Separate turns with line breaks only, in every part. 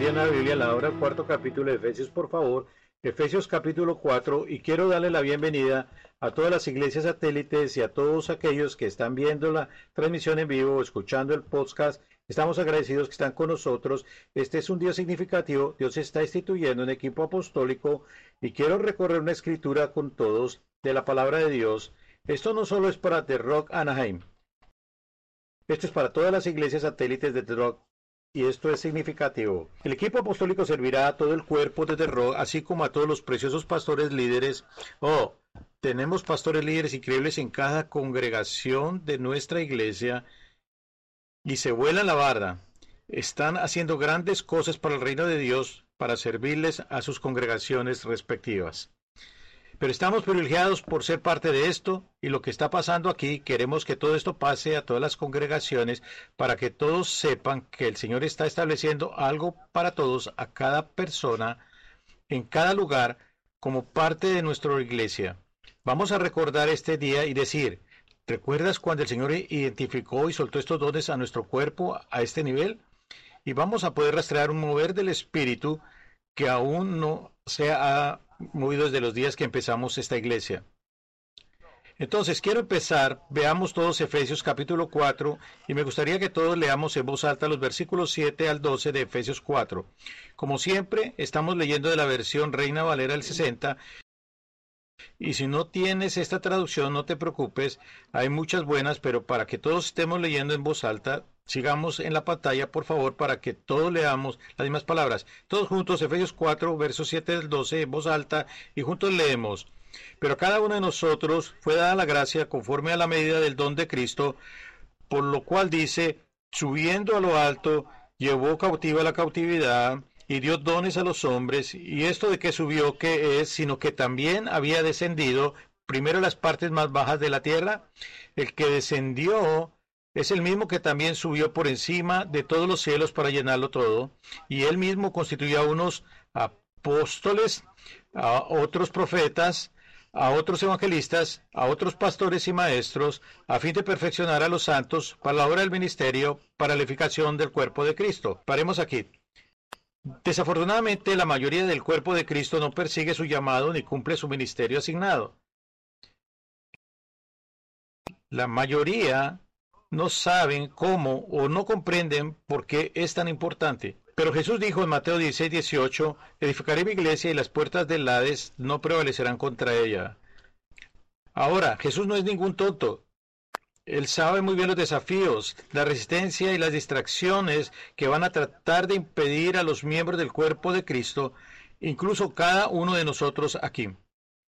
tiene la Biblia la hora, cuarto capítulo de Efesios, por favor, Efesios capítulo 4, y quiero darle la bienvenida a todas las iglesias satélites y a todos aquellos que están viendo la transmisión en vivo o escuchando el podcast. Estamos agradecidos que están con nosotros. Este es un día significativo. Dios está instituyendo un equipo apostólico y quiero recorrer una escritura con todos de la palabra de Dios. Esto no solo es para The Rock Anaheim. Esto es para todas las iglesias satélites de The Rock y esto es significativo. El equipo apostólico servirá a todo el cuerpo de terror, así como a todos los preciosos pastores líderes. Oh, tenemos pastores líderes increíbles en cada congregación de nuestra iglesia y se vuelan la barda. Están haciendo grandes cosas para el reino de Dios para servirles a sus congregaciones respectivas. Pero estamos privilegiados por ser parte de esto y lo que está pasando aquí, queremos que todo esto pase a todas las congregaciones para que todos sepan que el Señor está estableciendo algo para todos, a cada persona, en cada lugar, como parte de nuestra iglesia. Vamos a recordar este día y decir, ¿recuerdas cuando el Señor identificó y soltó estos dones a nuestro cuerpo a este nivel? Y vamos a poder rastrear un mover del Espíritu que aún no se ha movido desde los días que empezamos esta iglesia. Entonces, quiero empezar, veamos todos Efesios capítulo 4 y me gustaría que todos leamos en voz alta los versículos 7 al 12 de Efesios 4. Como siempre, estamos leyendo de la versión Reina Valera del 60 y si no tienes esta traducción, no te preocupes, hay muchas buenas, pero para que todos estemos leyendo en voz alta, Sigamos en la pantalla, por favor, para que todos leamos las mismas palabras. Todos juntos, Efesios 4, versos 7 al 12, en voz alta, y juntos leemos. Pero a cada uno de nosotros fue dada la gracia conforme a la medida del don de Cristo, por lo cual dice, subiendo a lo alto, llevó cautiva la cautividad y dio dones a los hombres, y esto de que subió, ¿qué es? Sino que también había descendido primero las partes más bajas de la tierra, el que descendió es el mismo que también subió por encima de todos los cielos para llenarlo todo, y él mismo constituyó a unos apóstoles, a otros profetas, a otros evangelistas, a otros pastores y maestros, a fin de perfeccionar a los santos para la obra del ministerio, para la edificación del cuerpo de Cristo. Paremos aquí. Desafortunadamente, la mayoría del cuerpo de Cristo no persigue su llamado ni cumple su ministerio asignado. La mayoría no saben cómo o no comprenden por qué es tan importante. Pero Jesús dijo en Mateo 16, 18, edificaré mi iglesia y las puertas del Hades no prevalecerán contra ella. Ahora, Jesús no es ningún tonto. Él sabe muy bien los desafíos, la resistencia y las distracciones que van a tratar de impedir a los miembros del cuerpo de Cristo, incluso cada uno de nosotros aquí.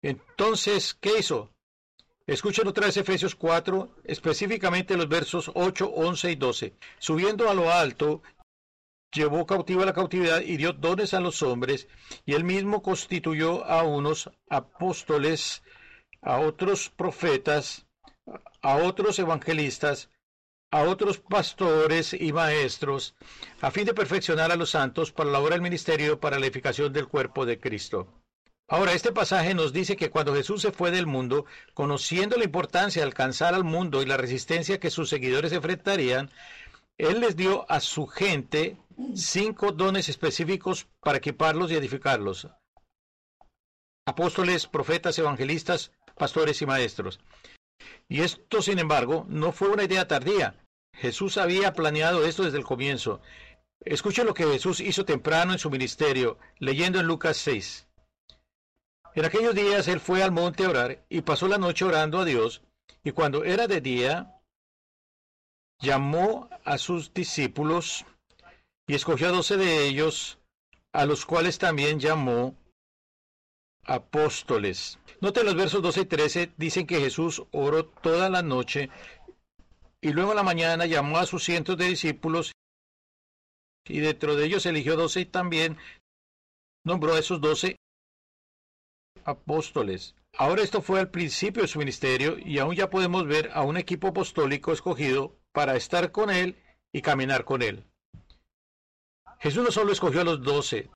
Entonces, ¿qué hizo? Escuchen otra vez Efesios 4, específicamente los versos 8, 11 y 12. Subiendo a lo alto, llevó cautiva la cautividad y dio dones a los hombres, y él mismo constituyó a unos apóstoles, a otros profetas, a otros evangelistas, a otros pastores y maestros, a fin de perfeccionar a los santos para la obra del ministerio, para la edificación del cuerpo de Cristo. Ahora, este pasaje nos dice que cuando Jesús se fue del mundo, conociendo la importancia de alcanzar al mundo y la resistencia que sus seguidores enfrentarían, Él les dio a su gente cinco dones específicos para equiparlos y edificarlos. Apóstoles, profetas, evangelistas, pastores y maestros. Y esto, sin embargo, no fue una idea tardía. Jesús había planeado esto desde el comienzo. Escuchen lo que Jesús hizo temprano en su ministerio, leyendo en Lucas 6. En aquellos días él fue al monte a orar y pasó la noche orando a Dios, y cuando era de día, llamó a sus discípulos y escogió a doce de ellos, a los cuales también llamó apóstoles. Noten los versos 12 y 13, dicen que Jesús oró toda la noche y luego a la mañana llamó a sus cientos de discípulos y dentro de ellos eligió doce y también nombró a esos doce apóstoles. Ahora esto fue al principio de su ministerio y aún ya podemos ver a un equipo apostólico escogido para estar con él y caminar con él. Jesús no solo escogió a los doce,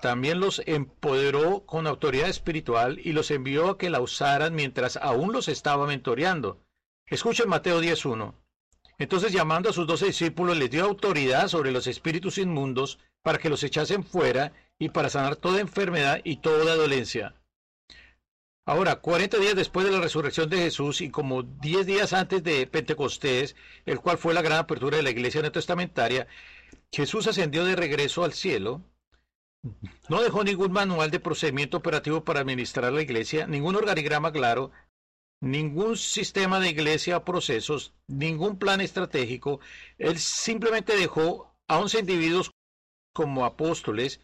también los empoderó con autoridad espiritual y los envió a que la usaran mientras aún los estaba mentoreando. Escuchen Mateo 10.1. Entonces llamando a sus doce discípulos les dio autoridad sobre los espíritus inmundos para que los echasen fuera y para sanar toda enfermedad y toda dolencia. Ahora, 40 días después de la resurrección de Jesús y como 10 días antes de Pentecostés, el cual fue la gran apertura de la iglesia neotestamentaria, Jesús ascendió de regreso al cielo. No dejó ningún manual de procedimiento operativo para administrar la iglesia, ningún organigrama claro, ningún sistema de iglesia o procesos, ningún plan estratégico. Él simplemente dejó a 11 individuos como apóstoles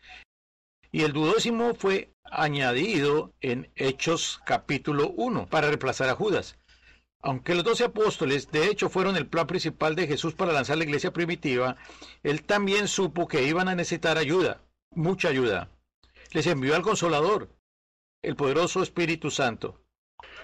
y el duodécimo fue añadido en Hechos capítulo 1 para reemplazar a Judas. Aunque los doce apóstoles de hecho fueron el plan principal de Jesús para lanzar la iglesia primitiva, él también supo que iban a necesitar ayuda, mucha ayuda. Les envió al consolador, el poderoso Espíritu Santo.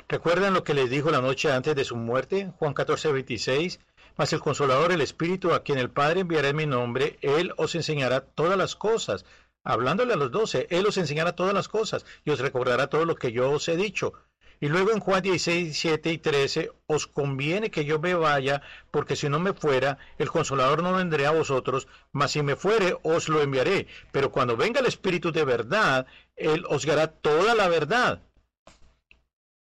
¿Recuerdan lo que les dijo la noche antes de su muerte? Juan 14, 26. Mas el consolador, el Espíritu, a quien el Padre enviará en mi nombre, él os enseñará todas las cosas hablándole a los doce, Él os enseñará todas las cosas y os recordará todo lo que yo os he dicho. Y luego en Juan 16, 7 y 13, os conviene que yo me vaya, porque si no me fuera, el consolador no vendré a vosotros, mas si me fuere, os lo enviaré. Pero cuando venga el Espíritu de verdad, Él os dará toda la verdad.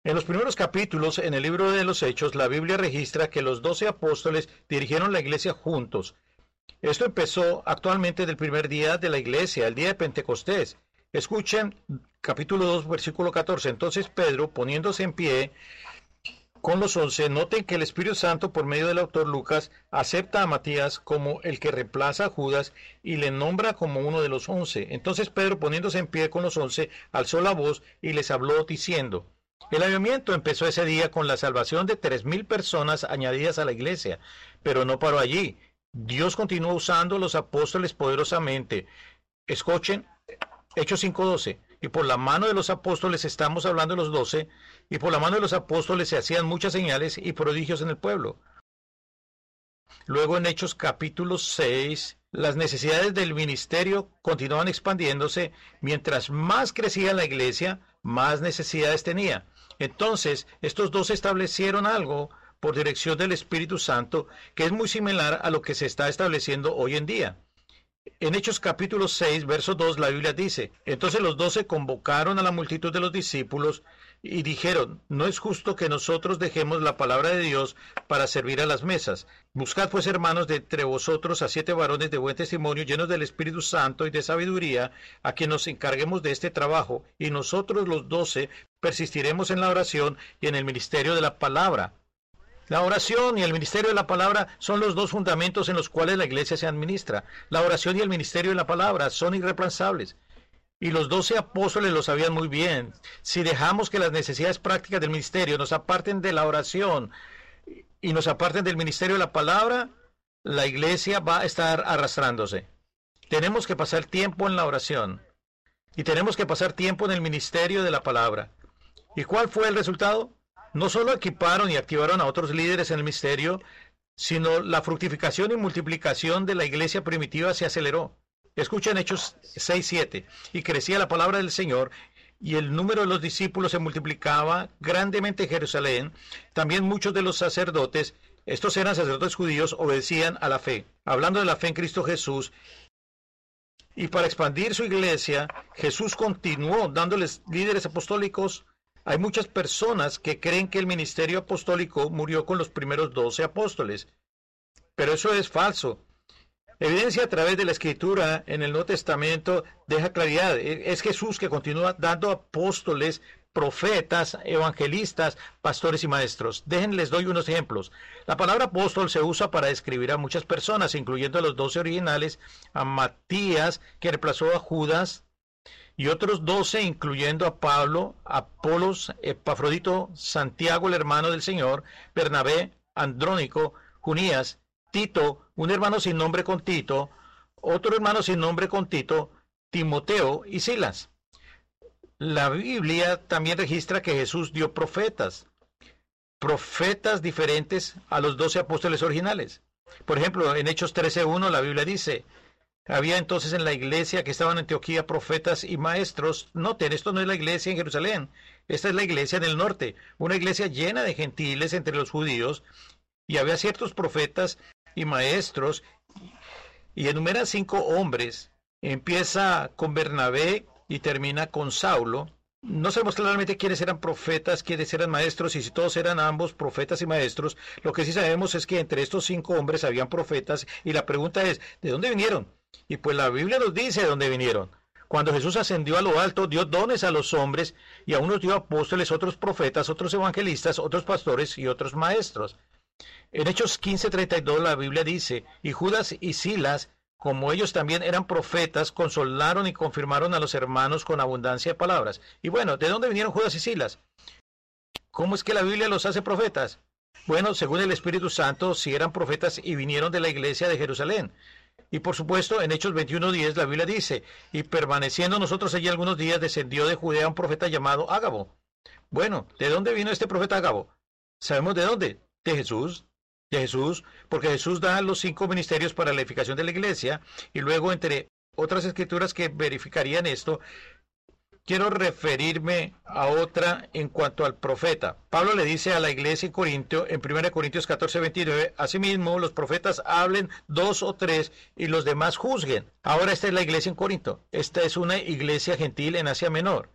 En los primeros capítulos, en el libro de los Hechos, la Biblia registra que los doce apóstoles dirigieron la iglesia juntos. Esto empezó actualmente del primer día de la iglesia, el día de Pentecostés. Escuchen capítulo 2, versículo 14. Entonces Pedro, poniéndose en pie con los once, noten que el Espíritu Santo, por medio del autor Lucas, acepta a Matías como el que reemplaza a Judas y le nombra como uno de los once. Entonces Pedro, poniéndose en pie con los once, alzó la voz y les habló diciendo, el avivamiento empezó ese día con la salvación de tres mil personas añadidas a la iglesia, pero no paró allí. Dios continúa usando a los apóstoles poderosamente. Escuchen Hechos 5.12. Y por la mano de los apóstoles estamos hablando de los doce, y por la mano de los apóstoles se hacían muchas señales y prodigios en el pueblo. Luego en Hechos capítulo 6, las necesidades del ministerio continuaban expandiéndose. Mientras más crecía la iglesia, más necesidades tenía. Entonces, estos dos establecieron algo por dirección del Espíritu Santo, que es muy similar a lo que se está estableciendo hoy en día. En Hechos capítulo 6, verso 2, la Biblia dice, entonces los doce convocaron a la multitud de los discípulos y dijeron, no es justo que nosotros dejemos la palabra de Dios para servir a las mesas. Buscad pues, hermanos, de entre vosotros a siete varones de buen testimonio, llenos del Espíritu Santo y de sabiduría, a quien nos encarguemos de este trabajo, y nosotros los doce persistiremos en la oración y en el ministerio de la palabra. La oración y el ministerio de la palabra son los dos fundamentos en los cuales la iglesia se administra. La oración y el ministerio de la palabra son irreemplazables. Y los doce apóstoles lo sabían muy bien. Si dejamos que las necesidades prácticas del ministerio nos aparten de la oración y nos aparten del ministerio de la palabra, la iglesia va a estar arrastrándose. Tenemos que pasar tiempo en la oración y tenemos que pasar tiempo en el ministerio de la palabra. ¿Y cuál fue el resultado? No solo equiparon y activaron a otros líderes en el misterio, sino la fructificación y multiplicación de la iglesia primitiva se aceleró. Escuchen Hechos 6-7. Y crecía la palabra del Señor y el número de los discípulos se multiplicaba grandemente en Jerusalén. También muchos de los sacerdotes, estos eran sacerdotes judíos, obedecían a la fe. Hablando de la fe en Cristo Jesús. Y para expandir su iglesia, Jesús continuó dándoles líderes apostólicos hay muchas personas que creen que el ministerio apostólico murió con los primeros doce apóstoles, pero eso es falso. Evidencia a través de la escritura en el Nuevo Testamento deja claridad. E, es Jesús que continúa dando apóstoles, profetas, evangelistas, pastores y maestros. Déjenles doy unos ejemplos. La palabra apóstol se usa para describir a muchas personas, incluyendo a los doce originales, a Matías, que reemplazó a Judas, y otros doce, incluyendo a Pablo, Apolos, Epafrodito, Santiago, el hermano del Señor, Bernabé, Andrónico, Junías, Tito, un hermano sin nombre con Tito, otro hermano sin nombre con Tito, Timoteo y Silas. La Biblia también registra que Jesús dio profetas, profetas diferentes a los doce apóstoles originales. Por ejemplo, en Hechos 13.1 la Biblia dice, había entonces en la iglesia que estaban en Antioquía profetas y maestros. Noten, esto no es la iglesia en Jerusalén, esta es la iglesia en el norte, una iglesia llena de gentiles entre los judíos. Y había ciertos profetas y maestros, y enumera cinco hombres. Empieza con Bernabé y termina con Saulo. No sabemos claramente quiénes eran profetas, quiénes eran maestros y si todos eran ambos profetas y maestros. Lo que sí sabemos es que entre estos cinco hombres habían profetas y la pregunta es, ¿de dónde vinieron? Y pues la Biblia nos dice de dónde vinieron. Cuando Jesús ascendió a lo alto, dio dones a los hombres y a unos dio apóstoles, otros profetas, otros evangelistas, otros pastores y otros maestros. En Hechos 15:32 la Biblia dice, y Judas y Silas, como ellos también eran profetas, consolaron y confirmaron a los hermanos con abundancia de palabras. Y bueno, ¿de dónde vinieron Judas y Silas? ¿Cómo es que la Biblia los hace profetas? Bueno, según el Espíritu Santo, si eran profetas y vinieron de la iglesia de Jerusalén. Y por supuesto, en Hechos 21.10 la Biblia dice, y permaneciendo nosotros allí algunos días, descendió de Judea un profeta llamado Ágabo. Bueno, ¿de dónde vino este profeta Ágabo? ¿Sabemos de dónde? De Jesús. De Jesús, porque Jesús da los cinco ministerios para la edificación de la iglesia, y luego entre otras escrituras que verificarían esto, quiero referirme a otra en cuanto al profeta. Pablo le dice a la iglesia en Corintio, en 1 Corintios 14, 29, asimismo los profetas hablen dos o tres y los demás juzguen. Ahora esta es la iglesia en Corinto. Esta es una iglesia gentil en Asia Menor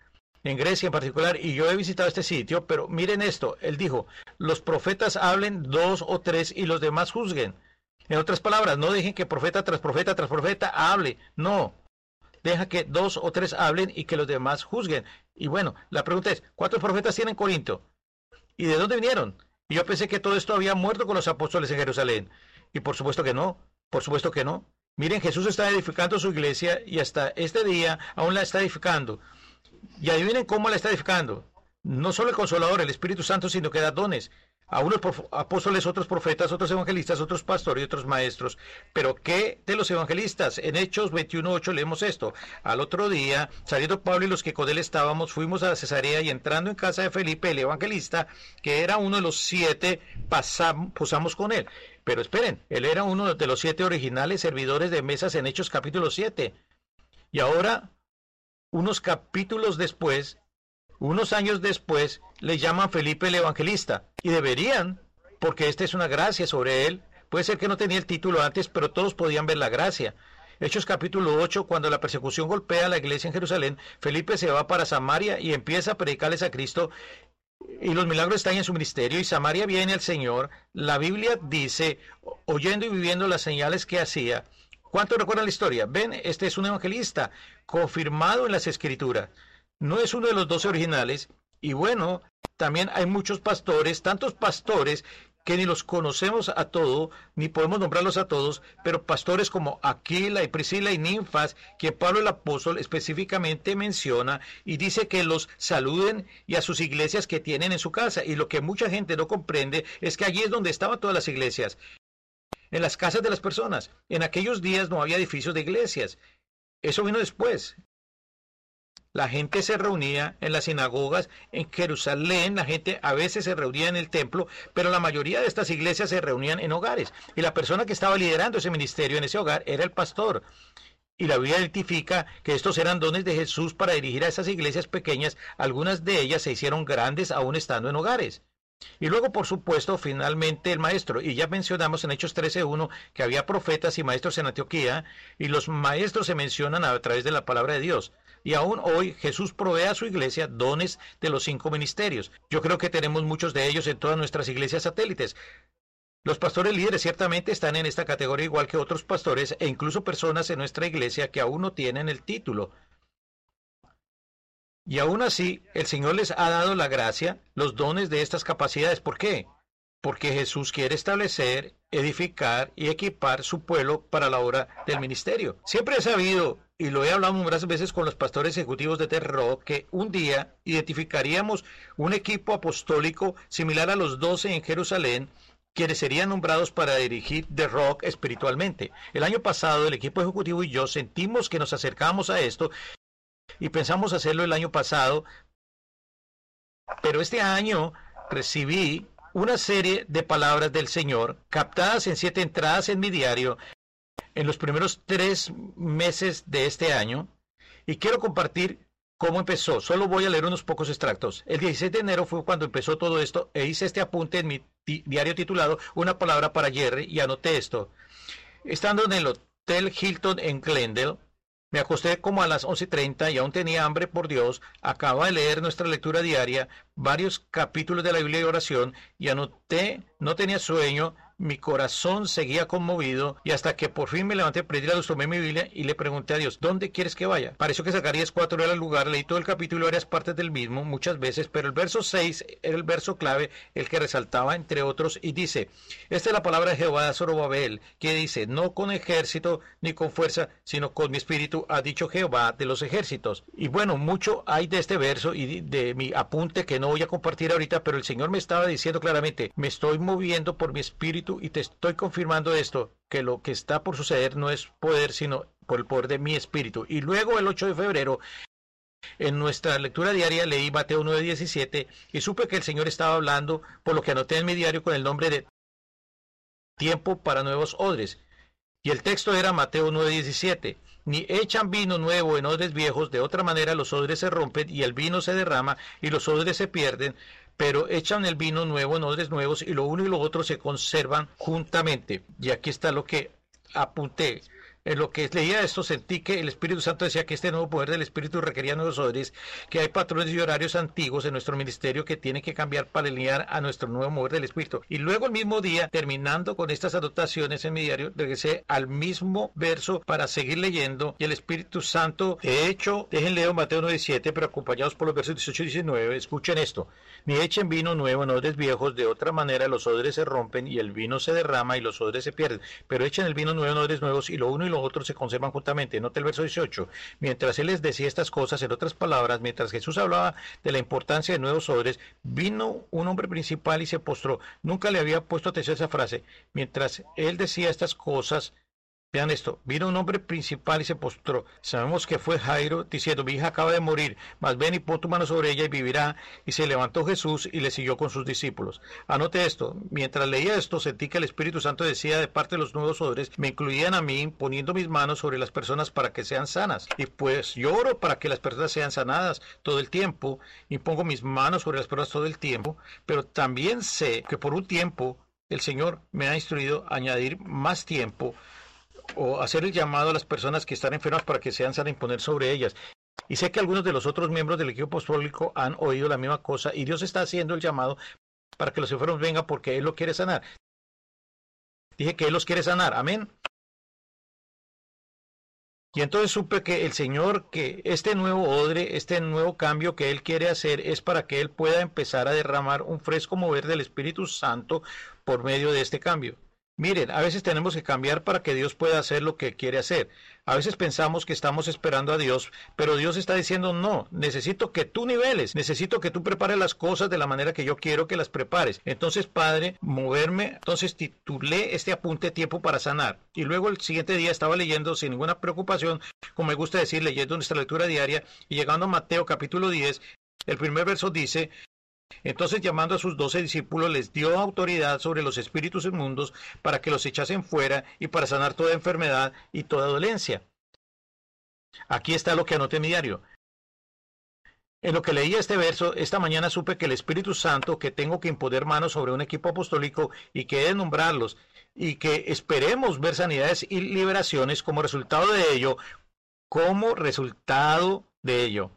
en Grecia en particular, y yo he visitado este sitio, pero miren esto, él dijo, los profetas hablen dos o tres y los demás juzguen. En otras palabras, no dejen que profeta tras profeta tras profeta hable, no, deja que dos o tres hablen y que los demás juzguen. Y bueno, la pregunta es, ¿cuántos profetas tienen Corinto? ¿Y de dónde vinieron? Y yo pensé que todo esto había muerto con los apóstoles en Jerusalén. Y por supuesto que no, por supuesto que no. Miren, Jesús está edificando su iglesia y hasta este día aún la está edificando. Y adivinen cómo la está edificando. No solo el Consolador, el Espíritu Santo, sino que da dones a unos apóstoles, otros profetas, otros evangelistas, otros pastores y otros maestros. Pero ¿qué de los evangelistas? En Hechos 21.8 leemos esto. Al otro día, saliendo Pablo y los que con él estábamos, fuimos a Cesarea y entrando en casa de Felipe, el evangelista, que era uno de los siete, pasamos, con él. Pero esperen, él era uno de los siete originales servidores de mesas en Hechos capítulo 7. Y ahora, unos capítulos después, unos años después, le llaman Felipe el Evangelista. Y deberían, porque esta es una gracia sobre él. Puede ser que no tenía el título antes, pero todos podían ver la gracia. Hechos capítulo 8, cuando la persecución golpea a la iglesia en Jerusalén, Felipe se va para Samaria y empieza a predicarles a Cristo y los milagros están en su ministerio y Samaria viene al Señor. La Biblia dice, oyendo y viviendo las señales que hacía. ¿Cuánto recuerdan la historia? Ven, este es un evangelista confirmado en las escrituras no es uno de los doce originales. Y bueno, también hay muchos pastores, tantos pastores que ni los conocemos a todos, ni podemos nombrarlos a todos, pero pastores como Aquila y Priscila y Ninfas, que Pablo el apóstol específicamente menciona y dice que los saluden y a sus iglesias que tienen en su casa. Y lo que mucha gente no comprende es que allí es donde estaban todas las iglesias, en las casas de las personas. En aquellos días no había edificios de iglesias. Eso vino después. La gente se reunía en las sinagogas en Jerusalén, la gente a veces se reunía en el templo, pero la mayoría de estas iglesias se reunían en hogares. Y la persona que estaba liderando ese ministerio en ese hogar era el pastor. Y la Biblia identifica que estos eran dones de Jesús para dirigir a esas iglesias pequeñas. Algunas de ellas se hicieron grandes aún estando en hogares. Y luego, por supuesto, finalmente el maestro. Y ya mencionamos en Hechos 13.1 que había profetas y maestros en Antioquía, y los maestros se mencionan a través de la palabra de Dios. Y aún hoy Jesús provee a su iglesia dones de los cinco ministerios. Yo creo que tenemos muchos de ellos en todas nuestras iglesias satélites. Los pastores líderes ciertamente están en esta categoría igual que otros pastores e incluso personas en nuestra iglesia que aún no tienen el título. Y aún así, el Señor les ha dado la gracia, los dones de estas capacidades. ¿Por qué? Porque Jesús quiere establecer, edificar y equipar su pueblo para la obra del ministerio. Siempre he sabido y lo he hablado muchas veces con los pastores ejecutivos de Terro, que un día identificaríamos un equipo apostólico similar a los doce en Jerusalén, quienes serían nombrados para dirigir The Rock espiritualmente. El año pasado el equipo ejecutivo y yo sentimos que nos acercábamos a esto y pensamos hacerlo el año pasado, pero este año recibí una serie de palabras del Señor captadas en siete entradas en mi diario en los primeros tres meses de este año y quiero compartir cómo empezó. Solo voy a leer unos pocos extractos. El 16 de enero fue cuando empezó todo esto e hice este apunte en mi diario titulado Una palabra para Jerry y anoté esto. Estando en el Hotel Hilton en Glendale, me acosté como a las 11.30 y aún tenía hambre por Dios. Acaba de leer nuestra lectura diaria, varios capítulos de la Biblia y oración y anoté, no tenía sueño, mi corazón seguía conmovido y hasta que por fin me levanté, prendí la luz, tomé mi Biblia y le pregunté a Dios, ¿dónde quieres que vaya? Pareció que Zacarías 4 era el lugar, leí todo el capítulo, varias partes del mismo, muchas veces, pero el verso 6 era el verso clave, el que resaltaba entre otros y dice, esta es la palabra de Jehová de Zorobabel, que dice, no con ejército ni con fuerza, sino con mi espíritu, ha dicho Jehová de los ejércitos. Y bueno, mucho hay de este verso y de, mi apunte que no voy a compartir ahorita, pero el Señor me estaba diciendo claramente, me estoy moviendo por mi espíritu y te estoy confirmando esto, que lo que está por suceder no es poder, sino por el poder de mi espíritu. Y luego el 8 de febrero, en nuestra lectura diaria leí Mateo 9:17 y supe que el Señor estaba hablando, por lo que anoté en mi diario con el nombre de Tiempo para nuevos odres. Y el texto era Mateo 9:17. Ni echan vino nuevo en odres viejos, de otra manera los odres se rompen y el vino se derrama y los odres se pierden, pero echan el vino nuevo en odres nuevos y lo uno y lo otro se conservan juntamente. Y aquí está lo que apunté. En lo que leía esto sentí que el Espíritu Santo decía que este nuevo poder del Espíritu requería nuevos odres, que hay patrones y horarios antiguos en nuestro ministerio que tienen que cambiar para alinear a nuestro nuevo mover del Espíritu. Y luego el mismo día, terminando con estas anotaciones en mi diario, regresé al mismo verso para seguir leyendo y el Espíritu Santo, de hecho, dejen leer Mateo 9.7, pero acompañados por los versos 18 y 19, escuchen esto. Ni echen vino nuevo en odres viejos, de otra manera los odres se rompen y el vino se derrama y los odres se pierden. Pero echen el vino nuevo en odres nuevos y lo uno y lo otros se conservan juntamente. Nota el verso 18. Mientras él les decía estas cosas, en otras palabras, mientras Jesús hablaba de la importancia de nuevos odres, vino un hombre principal y se postró. Nunca le había puesto atención a esa frase. Mientras él decía estas cosas, Vean esto, vino un hombre principal y se postró. Sabemos que fue Jairo diciendo, mi hija acaba de morir, mas ven y pon tu mano sobre ella y vivirá. Y se levantó Jesús y le siguió con sus discípulos. Anote esto, mientras leía esto sentí que el Espíritu Santo decía de parte de los nuevos odres, me incluían a mí poniendo mis manos sobre las personas para que sean sanas. Y pues yo oro para que las personas sean sanadas todo el tiempo y pongo mis manos sobre las personas todo el tiempo, pero también sé que por un tiempo el Señor me ha instruido a añadir más tiempo o hacer el llamado a las personas que están enfermas para que sean sanas imponer sobre ellas. Y sé que algunos de los otros miembros del equipo apostólico han oído la misma cosa y Dios está haciendo el llamado para que los enfermos vengan porque Él lo quiere sanar. Dije que Él los quiere sanar. Amén. Y entonces supe que el Señor, que este nuevo odre, este nuevo cambio que Él quiere hacer es para que Él pueda empezar a derramar un fresco mover del Espíritu Santo por medio de este cambio. Miren, a veces tenemos que cambiar para que Dios pueda hacer lo que quiere hacer. A veces pensamos que estamos esperando a Dios, pero Dios está diciendo, no, necesito que tú niveles, necesito que tú prepares las cosas de la manera que yo quiero que las prepares. Entonces, Padre, moverme, entonces titulé este apunte tiempo para sanar. Y luego el siguiente día estaba leyendo sin ninguna preocupación, como me gusta decir, leyendo nuestra lectura diaria y llegando a Mateo capítulo 10, el primer verso dice, entonces llamando a sus doce discípulos les dio autoridad sobre los espíritus inmundos para que los echasen fuera y para sanar toda enfermedad y toda dolencia. Aquí está lo que anoté en mi diario. En lo que leí este verso, esta mañana supe que el Espíritu Santo, que tengo que imponer manos sobre un equipo apostólico y que he nombrarlos, y que esperemos ver sanidades y liberaciones como resultado de ello, como resultado de ello.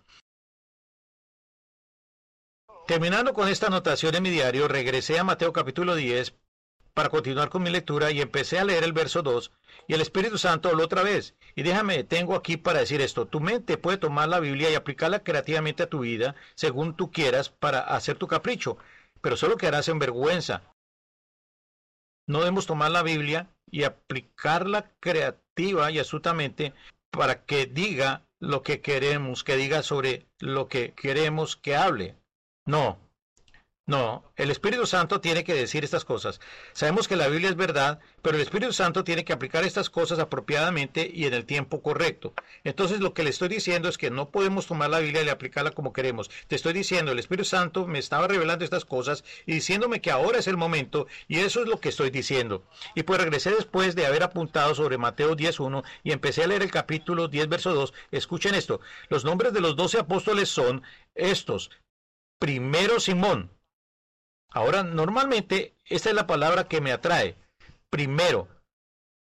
Terminando con esta anotación en mi diario, regresé a Mateo capítulo 10 para continuar con mi lectura y empecé a leer el verso 2 y el Espíritu Santo habló otra vez. Y déjame, tengo aquí para decir esto, tu mente puede tomar la Biblia y aplicarla creativamente a tu vida según tú quieras para hacer tu capricho, pero solo quedarás en vergüenza. No debemos tomar la Biblia y aplicarla creativa y astutamente para que diga lo que queremos, que diga sobre lo que queremos que hable. No, No, el Espíritu Santo tiene que decir estas cosas. Sabemos que la Biblia es verdad, pero el Espíritu Santo tiene que aplicar estas cosas apropiadamente y en el tiempo correcto. Entonces lo que le estoy diciendo es que no podemos tomar la Biblia y aplicarla como queremos. Te estoy diciendo, el Espíritu Santo me estaba revelando estas cosas y diciéndome que ahora es el momento y eso es lo que estoy diciendo. Y pues regresé después de haber apuntado sobre Mateo 10.1 y empecé a leer el capítulo 10, verso 2. Escuchen esto. Los nombres de los doce apóstoles son estos. Primero Simón, Ahora, normalmente, esta es la palabra que me atrae. Primero,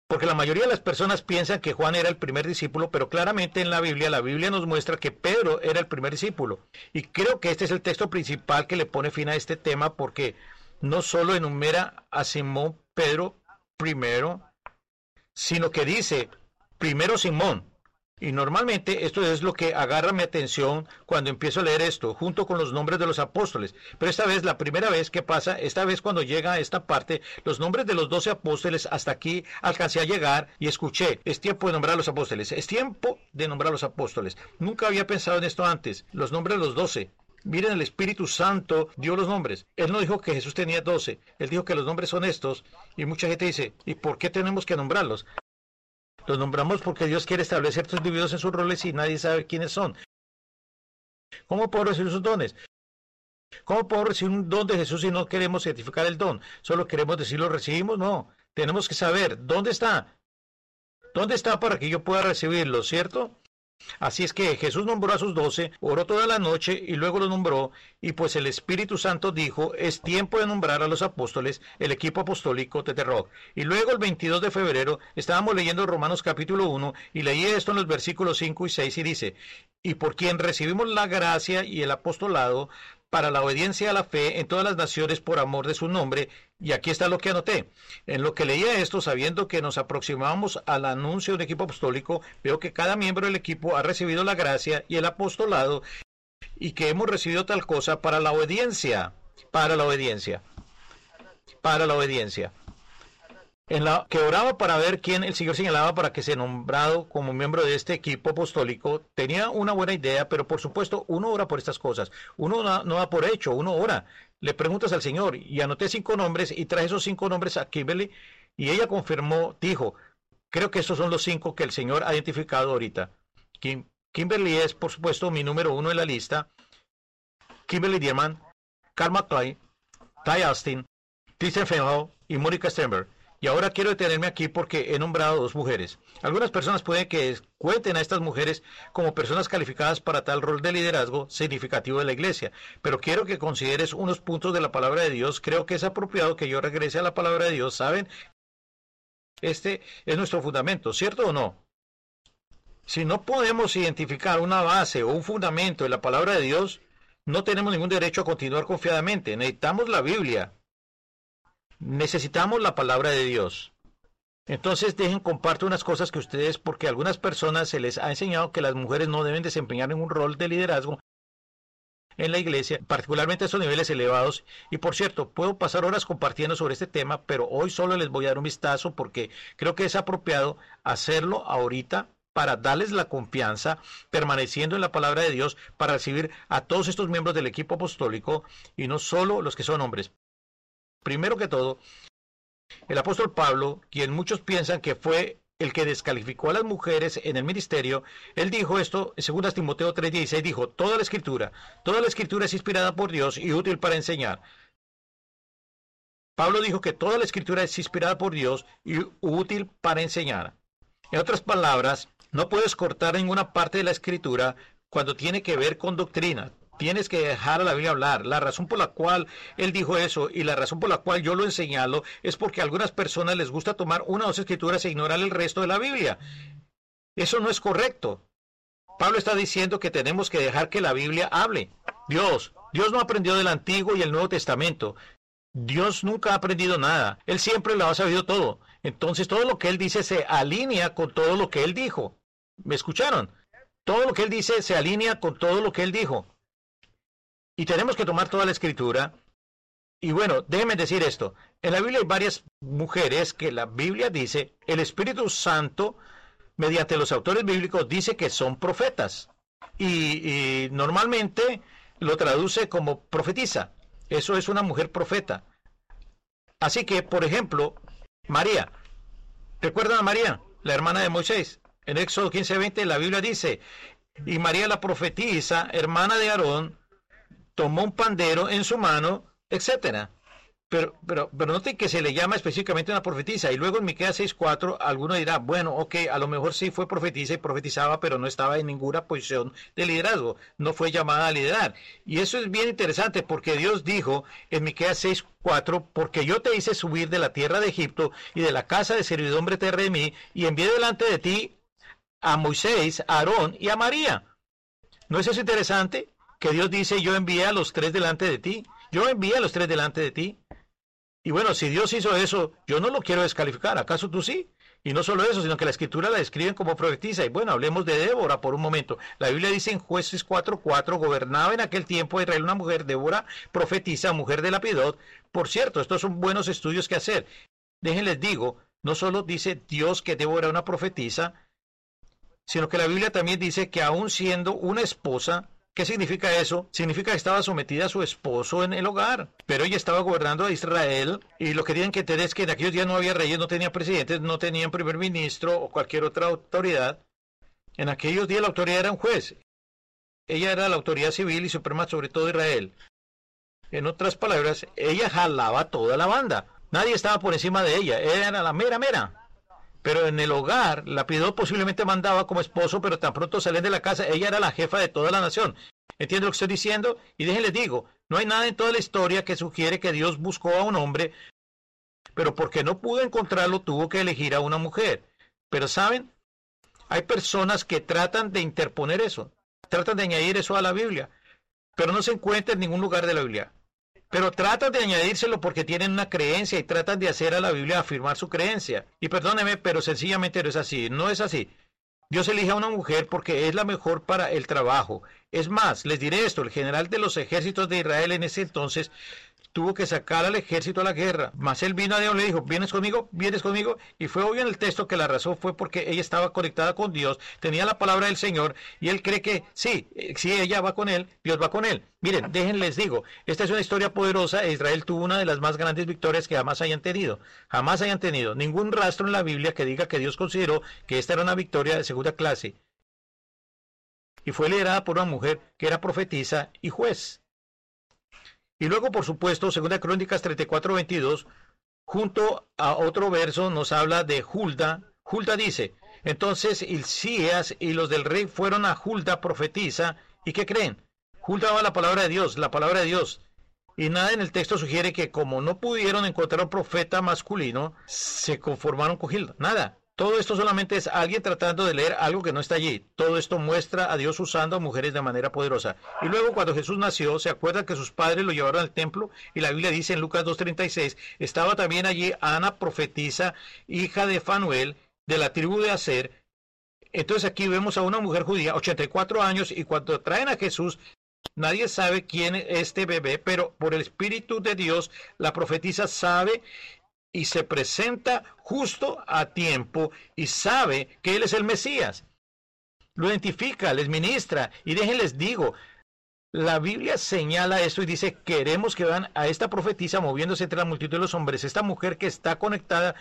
porque la mayoría de las personas piensan que Juan era el primer discípulo, pero claramente en la Biblia, la Biblia nos muestra que Pedro era el primer discípulo. Y creo que este es el texto principal que le pone fin a este tema, porque no solo enumera a Simón Pedro primero, sino que dice, primero Simón, y normalmente esto es lo que agarra mi atención cuando empiezo a leer esto, junto con los nombres de los apóstoles. Pero esta vez, la primera vez que pasa, esta vez cuando llega a esta parte, los nombres de los doce apóstoles, hasta aquí alcancé a llegar y escuché, es tiempo de nombrar a los apóstoles, es tiempo de nombrar a los apóstoles. Nunca había pensado en esto antes, los nombres de los doce. Miren, el Espíritu Santo dio los nombres. Él no dijo que Jesús tenía doce. Él dijo que los nombres son estos. Y mucha gente dice, ¿y por qué tenemos que nombrarlos? Los nombramos porque Dios quiere establecer estos individuos en sus roles y nadie sabe quiénes son. ¿Cómo puedo recibir sus dones? ¿Cómo puedo recibir un don de Jesús si no queremos certificar el don? Solo queremos decir lo recibimos. No, tenemos que saber dónde está. ¿Dónde está para que yo pueda recibirlo, cierto? Así es que Jesús nombró a sus doce, oró toda la noche y luego los nombró, y pues el Espíritu Santo dijo, es tiempo de nombrar a los apóstoles, el equipo apostólico Rock. Y luego el 22 de febrero estábamos leyendo Romanos capítulo 1 y leí esto en los versículos 5 y 6 y dice, y por quien recibimos la gracia y el apostolado para la obediencia a la fe en todas las naciones por amor de su nombre. Y aquí está lo que anoté. En lo que leía esto, sabiendo que nos aproximábamos al anuncio de un equipo apostólico, veo que cada miembro del equipo ha recibido la gracia y el apostolado y que hemos recibido tal cosa para la obediencia, para la obediencia, para la obediencia en la que oraba para ver quién el Señor señalaba para que sea nombrado como miembro de este equipo apostólico, tenía una buena idea, pero por supuesto uno ora por estas cosas, uno no, no da por hecho, uno ora, le preguntas al Señor y anoté cinco nombres y traje esos cinco nombres a Kimberly y ella confirmó, dijo, creo que estos son los cinco que el Señor ha identificado ahorita. Kimberly es por supuesto mi número uno en la lista, Kimberly Dierman, Carl McCloy, Ty Austin, Tristan Fenwell y Monica Stenberg. Y ahora quiero detenerme aquí porque he nombrado dos mujeres. Algunas personas pueden que cuenten a estas mujeres como personas calificadas para tal rol de liderazgo significativo de la iglesia, pero quiero que consideres unos puntos de la palabra de Dios. Creo que es apropiado que yo regrese a la palabra de Dios, ¿saben? Este es nuestro fundamento, ¿cierto o no? Si no podemos identificar una base o un fundamento de la palabra de Dios, no tenemos ningún derecho a continuar confiadamente. Necesitamos la Biblia, necesitamos la palabra de Dios. Entonces dejen comparto unas cosas que ustedes, porque a algunas personas se les ha enseñado que las mujeres no deben desempeñar ningún rol de liderazgo en la iglesia, particularmente a esos niveles elevados. Y por cierto, puedo pasar horas compartiendo sobre este tema, pero hoy solo les voy a dar un vistazo porque creo que es apropiado hacerlo ahorita para darles la confianza, permaneciendo en la palabra de Dios, para recibir a todos estos miembros del equipo apostólico y no solo los que son hombres. Primero que todo, el apóstol Pablo, quien muchos piensan que fue el que descalificó a las mujeres en el ministerio, él dijo esto 2 Timoteo 3:16, dijo, toda la escritura, toda la escritura es inspirada por Dios y útil para enseñar. Pablo dijo que toda la escritura es inspirada por Dios y útil para enseñar. En otras palabras, no puedes cortar ninguna parte de la escritura cuando tiene que ver con doctrina. Tienes que dejar a la Biblia hablar. La razón por la cual él dijo eso y la razón por la cual yo lo he enseñado es porque a algunas personas les gusta tomar una o dos escrituras e ignorar el resto de la Biblia. Eso no es correcto. Pablo está diciendo que tenemos que dejar que la Biblia hable. Dios, Dios no aprendió del Antiguo y el Nuevo Testamento. Dios nunca ha aprendido nada. Él siempre lo ha sabido todo. Entonces todo lo que él dice se alinea con todo lo que él dijo. ¿Me escucharon? Todo lo que él dice se alinea con todo lo que él dijo. Y tenemos que tomar toda la escritura. Y bueno, déjenme decir esto. En la Biblia hay varias mujeres que la Biblia dice, el Espíritu Santo, mediante los autores bíblicos, dice que son profetas. Y, normalmente lo traduce como profetiza. Eso es una mujer profeta. Así que, por ejemplo, María. ¿Recuerdan a María, la hermana de Moisés? En Éxodo 15:20 la Biblia dice, y María la profetisa, hermana de Aarón, tomó un pandero en su mano, etcétera. Pero, pero, pero note que se le llama específicamente una profetisa. Y luego en Miqueas 6.4, alguno dirá, bueno, ok, a lo mejor sí fue profetisa y profetizaba, pero no estaba en ninguna posición de liderazgo. No fue llamada a liderar. Y eso es bien interesante porque Dios dijo en Miqueas 6.4, porque yo te hice subir de la tierra de Egipto y de la casa de servidumbre te y envié delante de ti a Moisés, a Aarón y a María. ¿No es eso interesante? Que Dios dice, yo envié a los tres delante de ti. Yo envié a los tres delante de ti. Y bueno, si Dios hizo eso, yo no lo quiero descalificar. ¿Acaso tú sí? Y no solo eso, sino que la escritura la describen como profetisa. Y bueno, hablemos de Débora por un momento. La Biblia dice en jueces 4.4, gobernaba en aquel tiempo Israel una mujer, Débora, profetisa, mujer de Lapidot. Por cierto, estos son buenos estudios que hacer. Déjenles digo, no solo dice Dios que Débora era una profetisa, sino que la Biblia también dice que aún siendo una esposa, ¿Qué significa eso? Significa que estaba sometida a su esposo en el hogar, pero ella estaba gobernando a Israel y lo que tienen que entender es que en aquellos días no había reyes, no tenía presidentes, no tenían primer ministro o cualquier otra autoridad. En aquellos días la autoridad era un juez. Ella era la autoridad civil y suprema sobre todo Israel. En otras palabras, ella jalaba toda la banda. Nadie estaba por encima de ella. Ella era la mera mera. Pero en el hogar, la Lapidot posiblemente mandaba como esposo, pero tan pronto salen de la casa, ella era la jefa de toda la nación. ¿Entienden lo que estoy diciendo? Y déjenles digo, no hay nada en toda la historia que sugiere que Dios buscó a un hombre, pero porque no pudo encontrarlo, tuvo que elegir a una mujer. Pero saben, hay personas que tratan de interponer eso, tratan de añadir eso a la Biblia, pero no se encuentra en ningún lugar de la Biblia pero tratan de añadírselo porque tienen una creencia y tratan de hacer a la Biblia afirmar su creencia. Y perdóneme, pero sencillamente no es así, no es así. Dios elige a una mujer porque es la mejor para el trabajo. Es más, les diré esto, el general de los ejércitos de Israel en ese entonces tuvo que sacar al ejército a la guerra. Mas él vino a Dios le dijo, ¿vienes conmigo? ¿Vienes conmigo? Y fue obvio en el texto que la razón fue porque ella estaba conectada con Dios, tenía la palabra del Señor y él cree que sí, eh, si ella va con él, Dios va con él. Miren, déjenles digo, esta es una historia poderosa. Israel tuvo una de las más grandes victorias que jamás hayan tenido. Jamás hayan tenido ningún rastro en la Biblia que diga que Dios consideró que esta era una victoria de segunda clase. Y fue liderada por una mujer que era profetisa y juez. Y luego, por supuesto, segunda Crónicas 34:22, junto a otro verso nos habla de Hulda. Hulda dice, entonces Ilcías y los del rey fueron a Hulda profetiza, ¿y qué creen? Hulda va la palabra de Dios, la palabra de Dios. Y nada en el texto sugiere que como no pudieron encontrar un profeta masculino, se conformaron con Hilda. Nada. Todo esto solamente es alguien tratando de leer algo que no está allí. Todo esto muestra a Dios usando a mujeres de manera poderosa. Y luego cuando Jesús nació, se acuerdan que sus padres lo llevaron al templo y la Biblia dice en Lucas 2.36, estaba también allí Ana, profetisa, hija de Fanuel, de la tribu de Aser. Entonces aquí vemos a una mujer judía, 84 años, y cuando traen a Jesús, Nadie sabe quién es este bebé, pero por el Espíritu de Dios, la profetisa sabe y se presenta justo a tiempo y sabe que Él es el Mesías. Lo identifica, les ministra y déjenles digo, la Biblia señala esto y dice, queremos que vean a esta profetisa moviéndose entre la multitud de los hombres, esta mujer que está conectada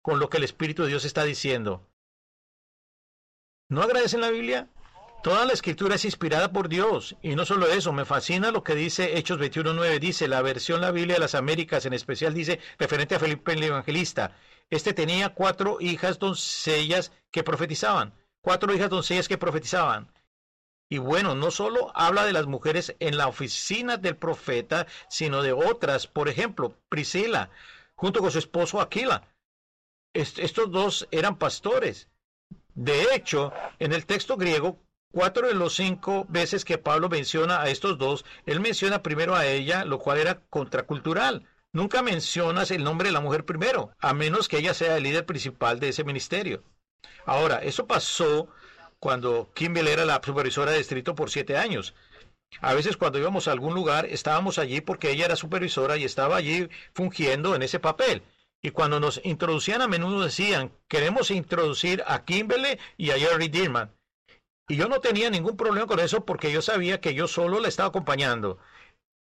con lo que el Espíritu de Dios está diciendo. ¿No agradecen la Biblia? Toda la escritura es inspirada por Dios. Y no solo eso, me fascina lo que dice Hechos 21.9. Dice, la versión la Biblia de las Américas en especial dice, referente a Felipe el Evangelista. Este tenía cuatro hijas doncellas que profetizaban. Cuatro hijas doncellas que profetizaban. Y bueno, no solo habla de las mujeres en la oficina del profeta, sino de otras. Por ejemplo, Priscila, junto con su esposo Aquila. estos dos eran pastores. De hecho, en el texto griego, Cuatro de los cinco veces que Pablo menciona a estos dos, él menciona primero a ella, lo cual era contracultural. Nunca mencionas el nombre de la mujer primero, a menos que ella sea el líder principal de ese ministerio. Ahora, eso pasó cuando Kimball era la supervisora de distrito por siete años. A veces cuando íbamos a algún lugar estábamos allí porque ella era supervisora y estaba allí fungiendo en ese papel. Y cuando nos introducían a menudo decían, queremos introducir a Kimberly y a Jerry Dirman. Y yo no tenía ningún problema con eso porque yo sabía que yo solo le estaba acompañando.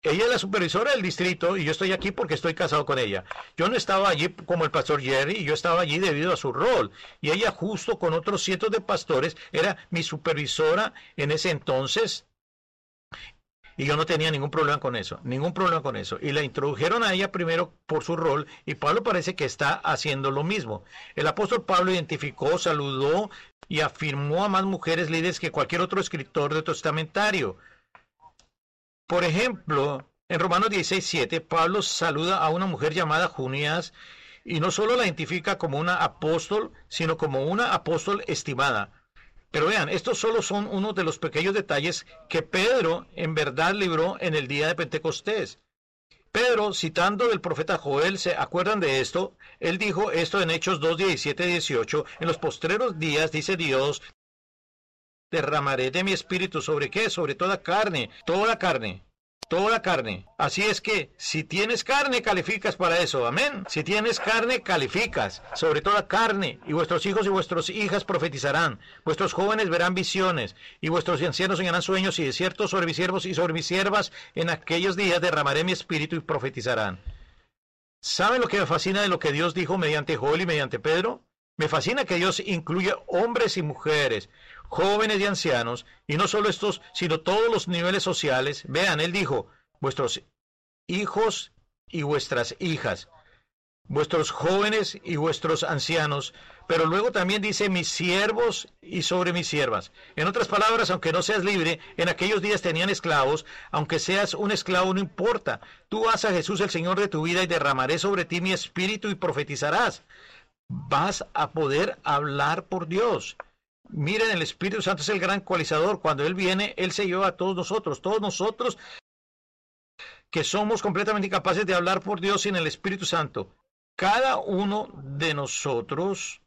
ella es la supervisora del distrito y yo estoy aquí porque estoy casado con ella. Yo no estaba allí como el pastor Jerry, yo estaba allí debido a su rol. Y ella justo con otros cientos de pastores era mi supervisora en ese entonces. Y yo no tenía ningún problema con eso, ningún problema con eso. Y la introdujeron a ella primero por su rol y Pablo parece que está haciendo lo mismo. El apóstol Pablo identificó, saludó y afirmó a más mujeres líderes que cualquier otro escritor de testamentario. Por ejemplo, en Romanos 16, 7, Pablo saluda a una mujer llamada Junías y no solo la identifica como una apóstol, sino como una apóstol estimada. Pero vean, estos solo son unos de los pequeños detalles que Pedro en verdad libró en el día de Pentecostés. Pedro, citando del profeta Joel, ¿se acuerdan de esto? Él dijo esto en Hechos 2, 17, 18. En los postreros días, dice Dios, derramaré de mi espíritu sobre qué? Sobre toda carne, toda carne toda carne. Así es que si tienes carne, calificas para eso. Amén. Si tienes carne, calificas. Sobre toda carne. Y vuestros hijos y vuestras hijas profetizarán. Vuestros jóvenes verán visiones. Y vuestros ancianos soñarán sueños. Y de ciertos sobre mis siervos y sobre mis siervas en aquellos días derramaré mi espíritu y profetizarán. ¿Saben lo que me fascina de lo que Dios dijo mediante Joel y mediante Pedro? Me fascina que Dios incluya hombres y mujeres, jóvenes y ancianos, y no solo estos, sino todos los niveles sociales. Vean, Él dijo, vuestros hijos y vuestras hijas, vuestros jóvenes y vuestros ancianos, pero luego también dice mis siervos y sobre mis siervas. En otras palabras, aunque no seas libre, en aquellos días tenían esclavos, aunque seas un esclavo no importa. Tú vas a Jesús el Señor de tu vida y derramaré sobre ti mi espíritu y profetizarás vas a poder hablar por Dios. Miren, el Espíritu Santo es el gran coalizador. Cuando Él viene, Él se lleva a todos nosotros. Todos nosotros que somos completamente incapaces de hablar por Dios sin el Espíritu Santo. Cada uno de nosotros,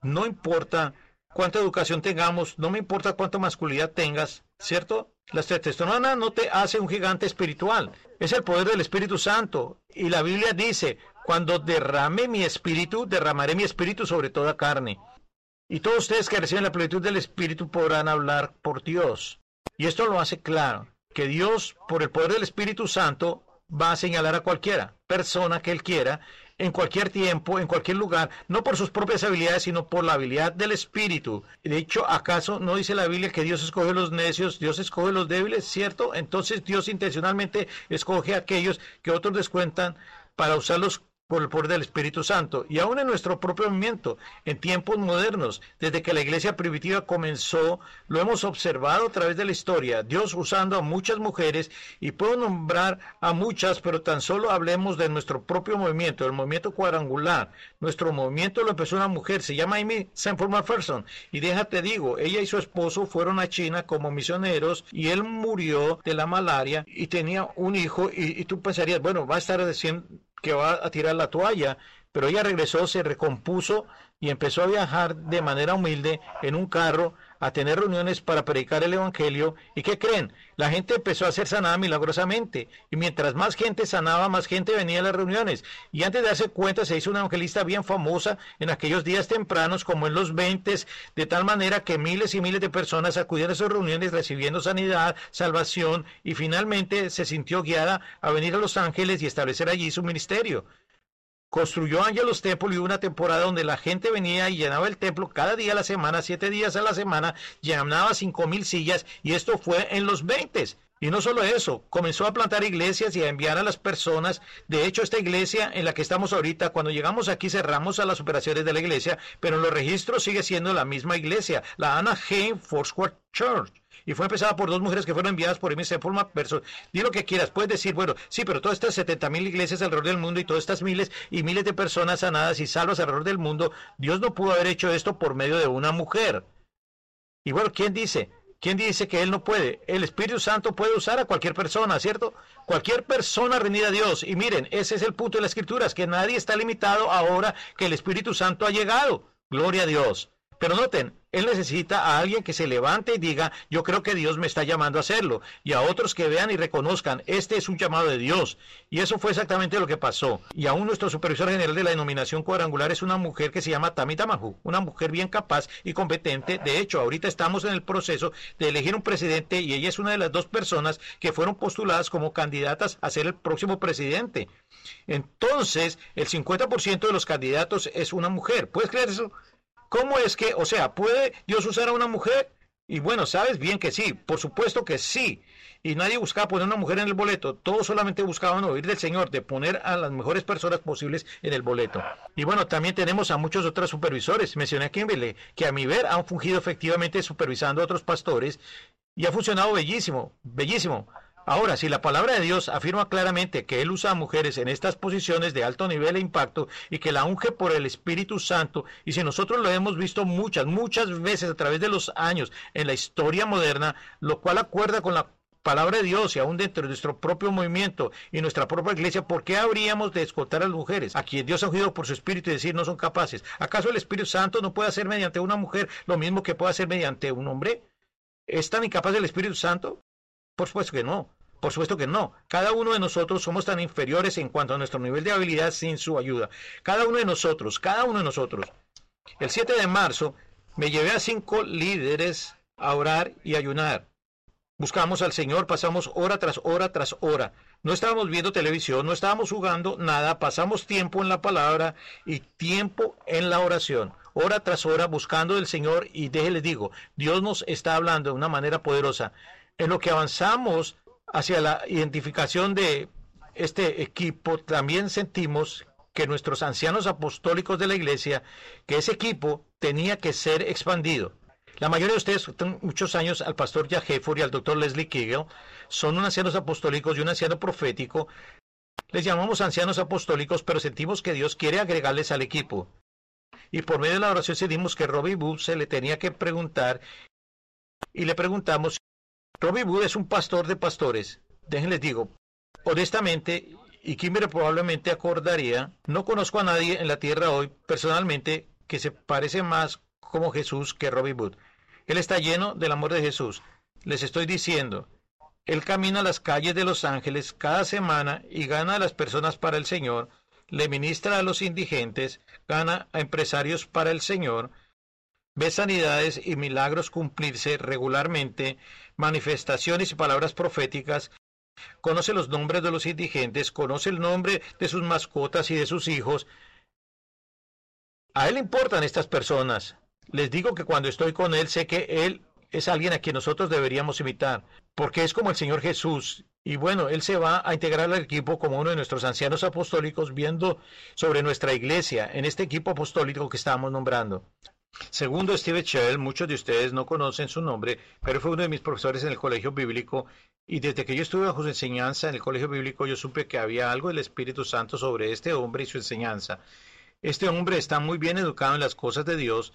no importa cuánta educación tengamos, no me importa cuánta masculinidad tengas, ¿cierto? La testosterona no te hace un gigante espiritual, es el poder del Espíritu Santo. Y la Biblia dice, cuando derrame mi espíritu, derramaré mi espíritu sobre toda carne. Y todos ustedes que reciben la plenitud del Espíritu podrán hablar por Dios. Y esto lo hace claro, que Dios, por el poder del Espíritu Santo, va a señalar a cualquiera persona que Él quiera, en cualquier tiempo, en cualquier lugar, no por sus propias habilidades, sino por la habilidad del Espíritu. De hecho, ¿acaso no dice la Biblia que Dios escoge los necios, Dios escoge los débiles, cierto? Entonces Dios intencionalmente escoge a aquellos que otros descuentan para usarlos por el poder del Espíritu Santo y aún en nuestro propio movimiento, en tiempos modernos, desde que la iglesia primitiva comenzó, lo hemos observado a través de la historia, Dios usando a muchas mujeres y puedo nombrar a muchas, pero tan solo hablemos de nuestro propio movimiento, el movimiento cuadrangular. Nuestro movimiento lo empezó una mujer, se llama Amy Sanford McPherson y déjate digo, ella y su esposo fueron a China como misioneros y él murió de la malaria y tenía un hijo y, tú pensarías, bueno, va a estar que va a tirar la toalla, pero ella regresó, se recompuso y empezó a viajar de manera humilde en un carro a tener reuniones para predicar el Evangelio. ¿Y qué creen? La gente empezó a ser sanada milagrosamente. Y mientras más gente sanaba, más gente venía a las reuniones. Y antes de darse cuenta, se hizo una evangelista bien famosa en aquellos días tempranos, como en los 20, de tal manera que miles y miles de personas acudían a esas reuniones recibiendo sanidad, salvación, y finalmente se sintió guiada a venir a Los Ángeles y establecer allí su ministerio. Construyó Ángelos y una temporada donde la gente venía y llenaba el templo cada día a la semana, siete días a la semana, llenaba cinco mil sillas y esto fue en los 20. Y no solo eso, comenzó a plantar iglesias y a enviar a las personas. De hecho, esta iglesia en la que estamos ahorita, cuando llegamos aquí cerramos a las operaciones de la iglesia, pero en los registros sigue siendo la misma iglesia, la Anaheim Foursquare Church y fue empezada por dos mujeres que fueron enviadas por MC por MacPherson. Di lo que quieras, puedes decir, bueno, sí, pero todas estas 70 mil iglesias alrededor del mundo y todas estas miles y miles de personas sanadas y salvas alrededor del mundo, Dios no pudo haber hecho esto por medio de una mujer. Y bueno, ¿quién dice? ¿Quién dice que Él no puede? El Espíritu Santo puede usar a cualquier persona, ¿cierto? Cualquier persona rendida a Dios. Y miren, ese es el punto de las Escrituras, que nadie está limitado ahora que el Espíritu Santo ha llegado. Gloria a Dios. Pero noten, él necesita a alguien que se levante y diga, yo creo que Dios me está llamando a hacerlo. Y a otros que vean y reconozcan, este es un llamado de Dios. Y eso fue exactamente lo que pasó. Y aún nuestro supervisor general de la denominación cuadrangular es una mujer que se llama Tami Tamahu, una mujer bien capaz y competente. De hecho, ahorita estamos en el proceso de elegir un presidente y ella es una de las dos personas que fueron postuladas como candidatas a ser el próximo presidente. Entonces, el 50% de los candidatos es una mujer. ¿Puedes creer eso? ¿Cómo es que, o sea, puede Dios usar a una mujer? Y bueno, sabes bien que sí, por supuesto que sí. Y nadie buscaba poner una mujer en el boleto, todos solamente buscaban oír del Señor, de poner a las mejores personas posibles en el boleto. Y bueno, también tenemos a muchos otros supervisores. Mencioné a Kimberley, que a mi ver han fungido efectivamente supervisando a otros pastores y ha funcionado bellísimo, bellísimo. Ahora, si la palabra de Dios afirma claramente que Él usa a mujeres en estas posiciones de alto nivel e impacto y que la unge por el Espíritu Santo, y si nosotros lo hemos visto muchas, muchas veces a través de los años en la historia moderna, lo cual acuerda con la palabra de Dios y aún dentro de nuestro propio movimiento y nuestra propia iglesia, ¿por qué habríamos de escoltar a las mujeres a quien Dios ha ungido por su espíritu y decir no son capaces? ¿Acaso el Espíritu Santo no puede hacer mediante una mujer lo mismo que puede hacer mediante un hombre? ¿Es tan incapaz el Espíritu Santo? Por supuesto que no. Por supuesto que no. Cada uno de nosotros somos tan inferiores en cuanto a nuestro nivel de habilidad sin su ayuda. Cada uno de nosotros, cada uno de nosotros. El 7 de marzo me llevé a cinco líderes a orar y ayunar. Buscamos al Señor, pasamos hora tras hora tras hora. No estábamos viendo televisión, no estábamos jugando nada, pasamos tiempo en la palabra y tiempo en la oración, hora tras hora buscando del Señor y déjenles digo, Dios nos está hablando de una manera poderosa. En lo que avanzamos hacia la identificación de este equipo, también sentimos que nuestros ancianos apostólicos de la iglesia, que ese equipo tenía que ser expandido. La mayoría de ustedes, muchos años al pastor Jack y al doctor Leslie Kegel, son unos ancianos apostólicos y un anciano profético. Les llamamos ancianos apostólicos, pero sentimos que Dios quiere agregarles al equipo. Y por medio de la oración sentimos que Robbie Wood se le tenía que preguntar y le preguntamos Robbie Wood es un pastor de pastores. Déjenles digo, honestamente, y Kimber probablemente acordaría, no conozco a nadie en la tierra hoy personalmente que se parece más como Jesús que Robbie Wood. Él está lleno del amor de Jesús. Les estoy diciendo, él camina a las calles de Los Ángeles cada semana y gana a las personas para el Señor, le ministra a los indigentes, gana a empresarios para el Señor, ve sanidades y milagros cumplirse regularmente, manifestaciones y palabras proféticas, conoce los nombres de los indigentes, conoce el nombre de sus mascotas y de sus hijos. A él importan estas personas. Les digo que cuando estoy con él sé que él es alguien a quien nosotros deberíamos imitar, porque es como el Señor Jesús. Y bueno, él se va a integrar al equipo como uno de nuestros ancianos apostólicos, viendo sobre nuestra iglesia en este equipo apostólico que estamos nombrando. Segundo, Steve Shell, muchos de ustedes no conocen su nombre, pero fue uno de mis profesores en el colegio bíblico y desde que yo estuve bajo su enseñanza en el colegio bíblico yo supe que había algo del Espíritu Santo sobre este hombre y su enseñanza. Este hombre está muy bien educado en las cosas de Dios,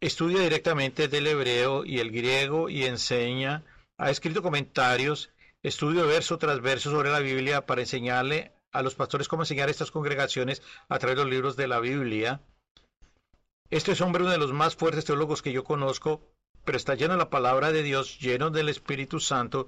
estudia directamente del hebreo y el griego y enseña, ha escrito comentarios, estudio verso tras verso sobre la Biblia para enseñarle a los pastores cómo enseñar a estas congregaciones a través de los libros de la Biblia. Este es hombre uno de los más fuertes teólogos que yo conozco, pero está lleno de la palabra de Dios, lleno del Espíritu Santo.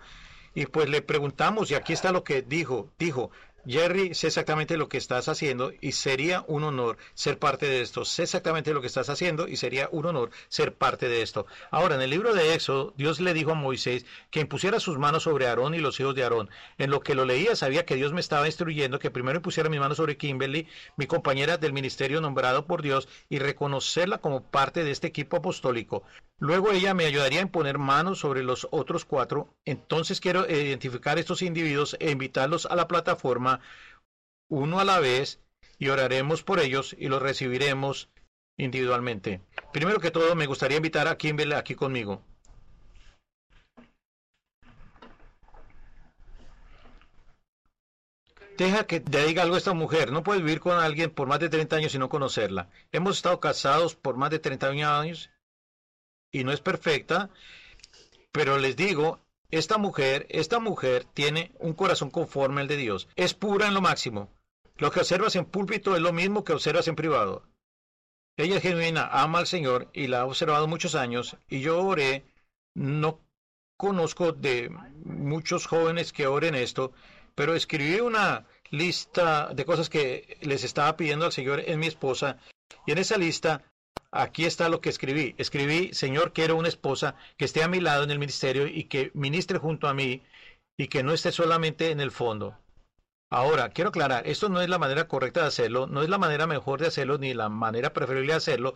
Y pues le preguntamos, y aquí está lo que dijo, dijo, Jerry, sé exactamente lo que estás haciendo y sería un honor ser parte de esto. Sé exactamente lo que estás haciendo y sería un honor ser parte de esto. Ahora, en el libro de Éxodo, Dios le dijo a Moisés que impusiera sus manos sobre Aarón y los hijos de Aarón. En lo que lo leía, sabía que Dios me estaba instruyendo que primero pusiera mis manos sobre Kimberly, mi compañera del ministerio nombrado por Dios, y reconocerla como parte de este equipo apostólico. Luego ella me ayudaría a poner manos sobre los otros cuatro. Entonces quiero identificar estos individuos e invitarlos a la plataforma uno a la vez y oraremos por ellos y los recibiremos individualmente. Primero que todo, me gustaría invitar a Kimberly aquí conmigo. Deja que te diga algo a esta mujer. No puedes vivir con alguien por más de 30 años y no conocerla. Hemos estado casados por más de 30 años y no es perfecta, pero les digo, esta mujer, esta mujer tiene un corazón conforme al de Dios. Es pura en lo máximo. Lo que observas en púlpito es lo mismo que observas en privado. ella es genuina, ama al Señor y la ha observado muchos años y yo oré, no conozco de muchos jóvenes que oren esto, pero escribí una lista de cosas que les estaba pidiendo al Señor en mi esposa y en esa lista aquí está lo que escribí. Escribí, Señor, quiero una esposa que esté a mi lado en el ministerio y que ministre junto a mí y que no esté solamente en el fondo. Ahora, quiero aclarar, esto no es la manera correcta de hacerlo, no es la manera mejor de hacerlo, ni la manera preferible de hacerlo,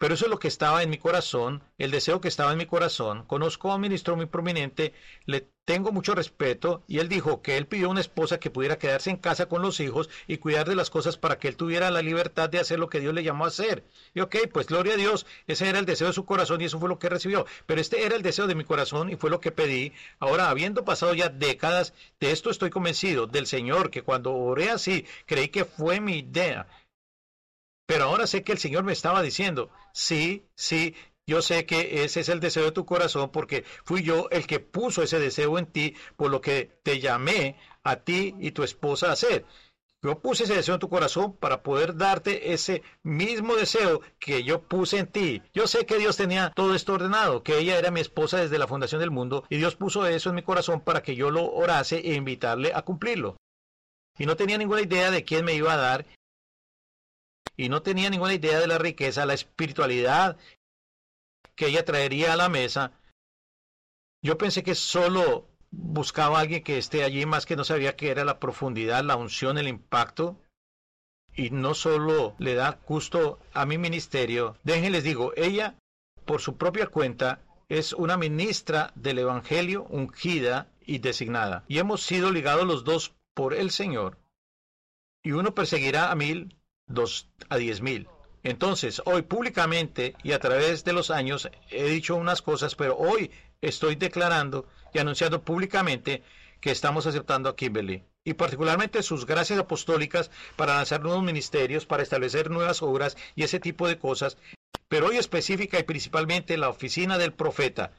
pero eso es lo que estaba en mi corazón, el deseo que estaba en mi corazón. Conozco a un ministro muy prominente, le tengo mucho respeto y él dijo que él pidió una esposa que pudiera quedarse en casa con los hijos y cuidar de las cosas para que él tuviera la libertad de hacer lo que Dios le llamó a hacer. Y ok, pues gloria a Dios, ese era el deseo de su corazón y eso fue lo que recibió. Pero este era el deseo de mi corazón y fue lo que pedí. Ahora, habiendo pasado ya décadas, de esto estoy convencido del Señor, que cuando oré así, creí que fue mi idea pero ahora sé que el Señor me estaba diciendo, sí, sí, yo sé que ese es el deseo de tu corazón porque fui yo el que puso ese deseo en ti, por lo que te llamé a ti y tu esposa a hacer. Yo puse ese deseo en tu corazón para poder darte ese mismo deseo que yo puse en ti. Yo sé que Dios tenía todo esto ordenado, que ella era mi esposa desde la fundación del mundo y Dios puso eso en mi corazón para que yo lo orase e invitarle a cumplirlo. Y no tenía ninguna idea de quién me iba a dar y no tenía ninguna idea de la riqueza, la espiritualidad que ella traería a la mesa. Yo pensé que solo buscaba a alguien que esté allí, más que no sabía qué era la profundidad, la unción, el impacto. Y no solo le da gusto a mi ministerio, déjenles digo, ella, por su propia cuenta, es una ministra del Evangelio ungida y designada. Y hemos sido ligados los dos por el Señor. Y uno perseguirá a mil dos a diez mil. Entonces, hoy públicamente y a través de los años he dicho unas cosas, pero hoy estoy declarando y anunciando públicamente que estamos aceptando a Kimberly y particularmente sus gracias apostólicas para lanzar nuevos ministerios, para establecer nuevas obras y ese tipo de cosas, pero hoy específica y principalmente la oficina del profeta.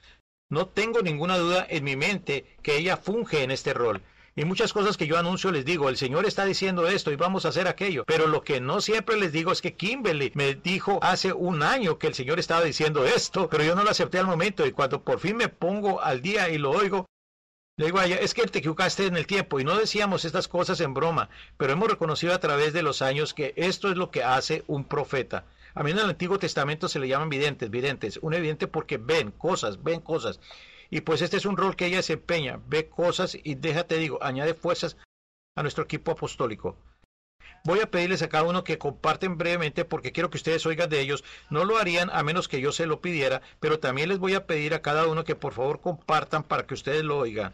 No tengo ninguna duda en mi mente que ella funge en este rol. Y muchas cosas que yo anuncio les digo, el Señor está diciendo esto y vamos a hacer aquello. Pero lo que no siempre les digo es que Kimberly me dijo hace un año que el Señor estaba diciendo esto, pero yo no lo acepté al momento y cuando por fin me pongo al día y lo oigo, le digo a ella, es que te equivocaste en el tiempo y no decíamos estas cosas en broma, pero hemos reconocido a través de los años que esto es lo que hace un profeta. A mí en el Antiguo Testamento se le llaman videntes, videntes, un evidente porque ven cosas, ven cosas. Y pues este es un rol que ella desempeña, ve cosas y déjate digo, añade fuerzas a nuestro equipo apostólico. Voy a pedirles a cada uno que comparten brevemente porque quiero que ustedes oigan de ellos. No lo harían a menos que yo se lo pidiera, pero también les voy a pedir a cada uno que por favor compartan para que ustedes lo oigan.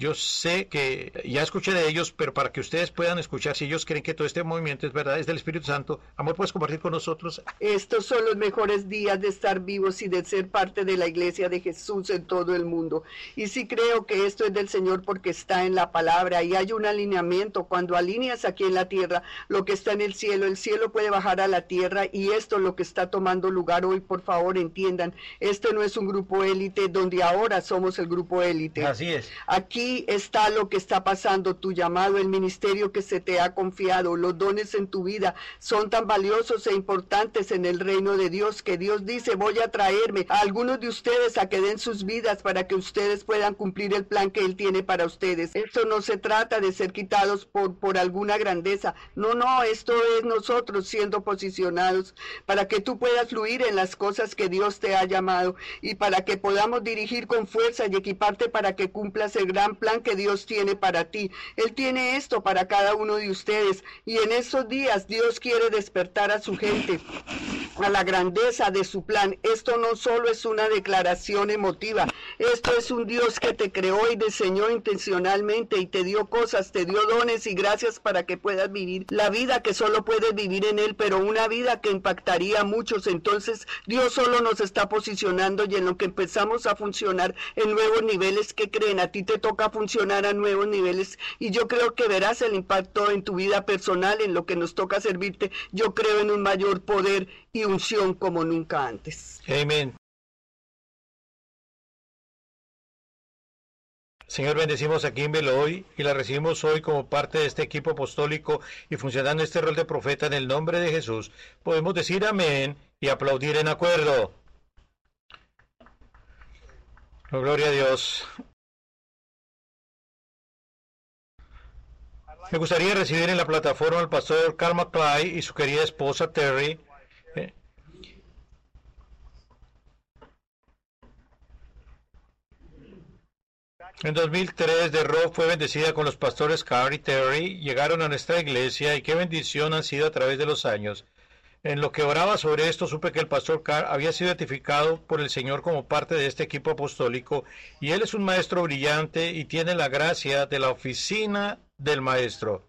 Yo sé que ya escuché de ellos, pero para que ustedes puedan escuchar, si ellos creen que todo este movimiento es verdad, es del Espíritu Santo, amor, ¿puedes compartir con nosotros?
Estos son los mejores días de estar vivos y de ser parte de la iglesia de Jesús en todo el mundo. Y sí creo que esto es del Señor porque está en la palabra y hay un alineamiento. Cuando alineas aquí en la tierra lo que está en el cielo, el cielo puede bajar a la tierra y esto es lo que está tomando lugar hoy, por favor, entiendan. Este no es un grupo élite donde ahora somos el grupo élite.
Así es.
Aquí está lo que está pasando, tu llamado, el ministerio que se te ha confiado, los dones en tu vida son tan valiosos e importantes en el reino de Dios que Dios dice, voy a traerme a algunos de ustedes a que den sus vidas para que ustedes puedan cumplir el plan que Él tiene para ustedes. Esto no se trata de ser quitados por, por alguna grandeza. No, no, esto es nosotros siendo posicionados para que tú puedas fluir en las cosas que Dios te ha llamado y para que podamos dirigir con fuerza y equiparte para que cumplas el gran plan que Dios tiene para ti. Él tiene esto para cada uno de ustedes y en estos días Dios quiere despertar a su gente a la grandeza de su plan. Esto no solo es una declaración emotiva, esto es un Dios que te creó y diseñó intencionalmente y te dio cosas, te dio dones y gracias para que puedas vivir la vida que solo puedes vivir en Él, pero una vida que impactaría a muchos. Entonces Dios solo nos está posicionando y en lo que empezamos a funcionar en nuevos niveles que creen, a ti te toca funcionar a nuevos niveles y yo creo que verás el impacto en tu vida personal, en lo que nos toca servirte. Yo creo en un mayor poder y unción como nunca antes.
Amén. Señor, bendecimos a Kimbel hoy y la recibimos hoy como parte de este equipo apostólico y funcionando este rol de profeta en el nombre de Jesús. Podemos decir amén y aplaudir en acuerdo. Oh, gloria a Dios. Me gustaría recibir en la plataforma al pastor Carl McClay y su querida esposa Terry. Eh, En 2003, The Rock fue bendecida con los pastores Carl y Terry. Llegaron a nuestra iglesia y qué bendición han sido a través de los años. En lo que oraba sobre esto, supe que el pastor Carr había sido identificado por el Señor como parte de este equipo apostólico y él es un maestro brillante y tiene la gracia de la oficina del maestro.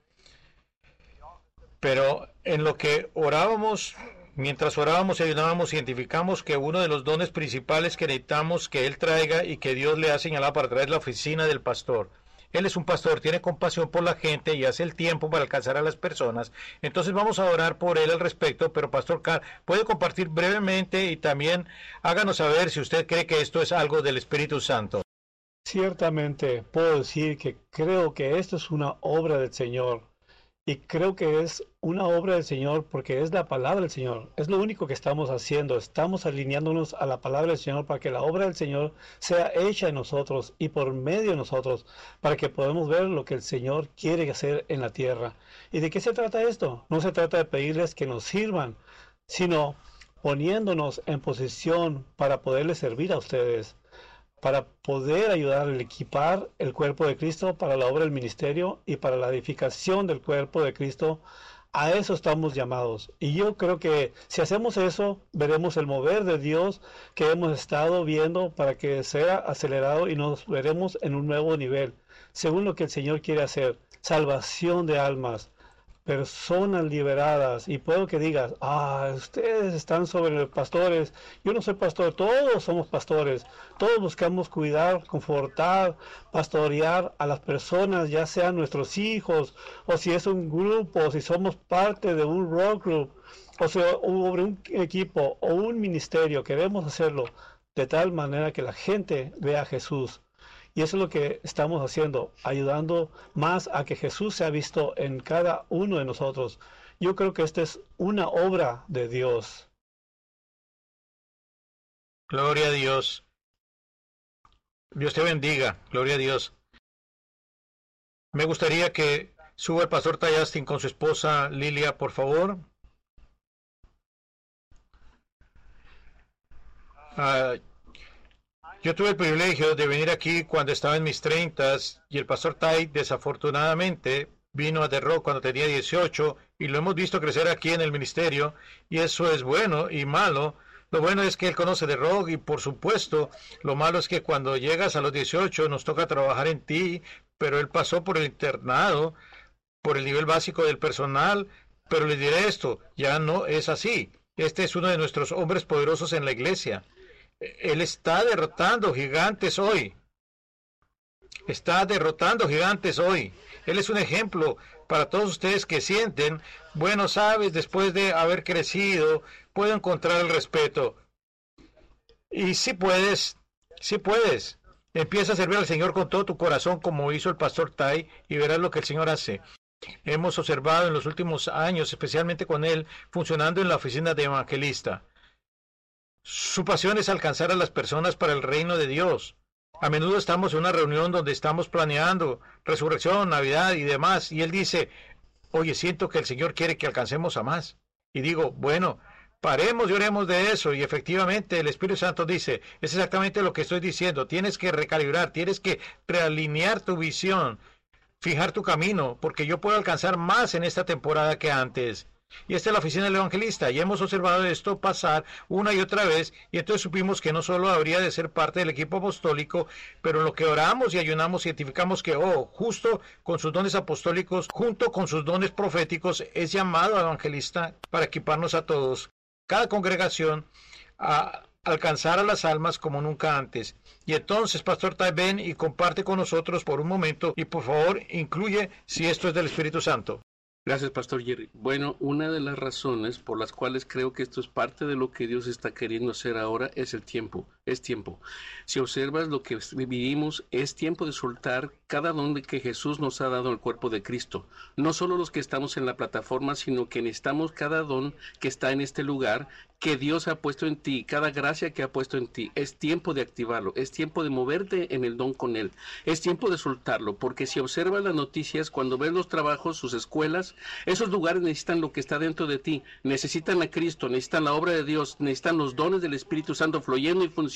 Pero en lo que orábamos, mientras orábamos y ayudábamos, identificamos que uno de los dones principales que necesitamos que él traiga y que Dios le ha señalado para traer la oficina del pastor él es un pastor, tiene compasión por la gente y hace el tiempo para alcanzar a las personas. Entonces vamos a orar por él al respecto, pero Pastor Carl, puede compartir brevemente y también háganos saber si usted cree que esto es algo del Espíritu Santo.
Ciertamente puedo decir que creo que esto es una obra del Señor. Y creo que es una obra del Señor porque es la palabra del Señor. Es lo único que estamos haciendo. Estamos alineándonos a la palabra del Señor para que la obra del Señor sea hecha en nosotros y por medio de nosotros, para que podamos ver lo que el Señor quiere hacer en la tierra. ¿Y de qué se trata esto? No se trata de pedirles que nos sirvan, sino poniéndonos en posición para poderles servir a ustedes para poder ayudar a equipar el cuerpo de Cristo para la obra del ministerio y para la edificación del cuerpo de Cristo. A eso estamos llamados. Y yo creo que si hacemos eso, veremos el mover de Dios que hemos estado viendo para que sea acelerado y nos veremos en un nuevo nivel, según lo que el Señor quiere hacer. Salvación de almas, personas liberadas y puedo que digas, ah, ustedes están sobre los pastores, yo no soy pastor, todos somos pastores, todos buscamos cuidar, confortar, pastorear a las personas, ya sean nuestros hijos, o si es un grupo, o si somos parte de un rock group, o sobre un equipo o un ministerio, queremos hacerlo de tal manera que la gente vea a Jesús y eso es lo que estamos haciendo, ayudando más a que Jesús sea visto en cada uno de nosotros. Yo creo que esta es una obra de Dios.
Gloria a Dios. Dios te bendiga. Gloria a Dios. Me gustaría que suba el pastor Tayastin con su esposa Lilia, por favor. Ah, yo tuve el privilegio de venir aquí cuando estaba en mis treintas y el pastor Tai desafortunadamente vino a Rock cuando tenía 18 y lo hemos visto crecer aquí en el ministerio y eso es bueno y malo. Lo bueno es que él conoce The Rock y por supuesto lo malo es que cuando llegas a los 18 nos toca trabajar en ti, pero él pasó por el internado, por el nivel básico del personal, pero le diré esto, ya no es así. Este es uno de nuestros hombres poderosos en la iglesia. Él está derrotando gigantes hoy. Está derrotando gigantes hoy. Él es un ejemplo para todos ustedes que sienten, bueno, sabes, después de haber crecido, puedo encontrar el respeto. Y si puedes, si puedes. Empieza a servir al Señor con todo tu corazón como hizo el pastor Tai y verás lo que el Señor hace. Hemos observado en los últimos años, especialmente con él, funcionando en la oficina de evangelista. Su pasión es alcanzar a las personas para el reino de Dios. A menudo estamos en una reunión donde estamos planeando resurrección, Navidad y demás, y él dice, oye, siento que el Señor quiere que alcancemos a más. Y digo, bueno, paremos y oremos de eso. Y efectivamente el Espíritu Santo dice, es exactamente lo que estoy diciendo, tienes que recalibrar, tienes que realinear tu visión, fijar tu camino, porque yo puedo alcanzar más en esta temporada que antes. Y esta es la oficina del evangelista. Y hemos observado esto pasar una y otra vez. Y entonces supimos que no solo habría de ser parte del equipo apostólico, pero en lo que oramos y ayunamos, identificamos que, oh, justo con sus dones apostólicos, junto con sus dones proféticos, es llamado evangelista para equiparnos a todos, cada congregación, a alcanzar a las almas como nunca antes. Y entonces, Pastor Tai, ven y comparte con nosotros por un momento y por favor incluye si esto es del Espíritu Santo.
Gracias, Pastor Jerry. Bueno, una de las razones por las cuales creo que esto es parte de lo que Dios está queriendo hacer ahora es el tiempo. Es tiempo. Si observas lo que vivimos, es tiempo de soltar cada don que Jesús nos ha dado al cuerpo de Cristo. No solo los que estamos en la plataforma, sino que necesitamos cada don que está en este lugar que Dios ha puesto en ti, cada gracia que ha puesto en ti. Es tiempo de activarlo, es tiempo de moverte en el don con Él, es tiempo de soltarlo, porque si observas las noticias, cuando ves los trabajos, sus escuelas, esos lugares necesitan lo que está dentro de ti, necesitan a Cristo, necesitan la obra de Dios, necesitan los dones del Espíritu Santo fluyendo y funcionando.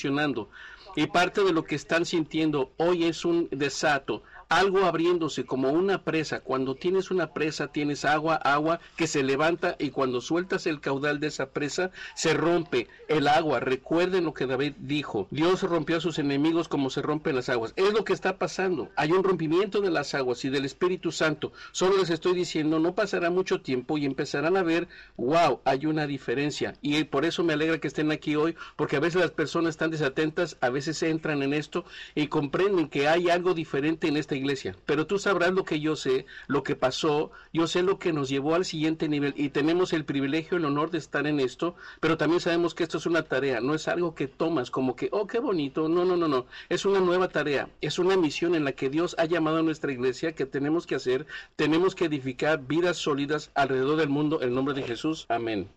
Y parte de lo que están sintiendo hoy es un desato, algo abriéndose como una presa. Cuando tienes una presa, tienes agua, agua que se levanta y cuando sueltas el caudal de esa presa, se rompe el agua. Recuerden lo que David dijo. Dios rompió a sus enemigos como se rompen las aguas. Es lo que está pasando. Hay un rompimiento de las aguas y del Espíritu Santo. Solo les estoy diciendo, no pasará mucho tiempo y empezarán a ver, wow, hay una diferencia. Y por eso me alegra que estén aquí hoy, porque a veces las personas están desatentas, a veces entran en esto y comprenden que hay algo diferente en esta iglesia, pero tú sabrás lo que yo sé, lo que pasó, yo sé lo que nos llevó al siguiente nivel y tenemos el privilegio, el honor de estar en esto, pero también sabemos que esto es una tarea, no es algo que tomas como que, oh, qué bonito, no, no, no, no, es una nueva tarea, es una misión en la que Dios ha llamado a nuestra iglesia que tenemos que hacer, tenemos que edificar vidas sólidas alrededor del mundo, en nombre de Jesús, amén.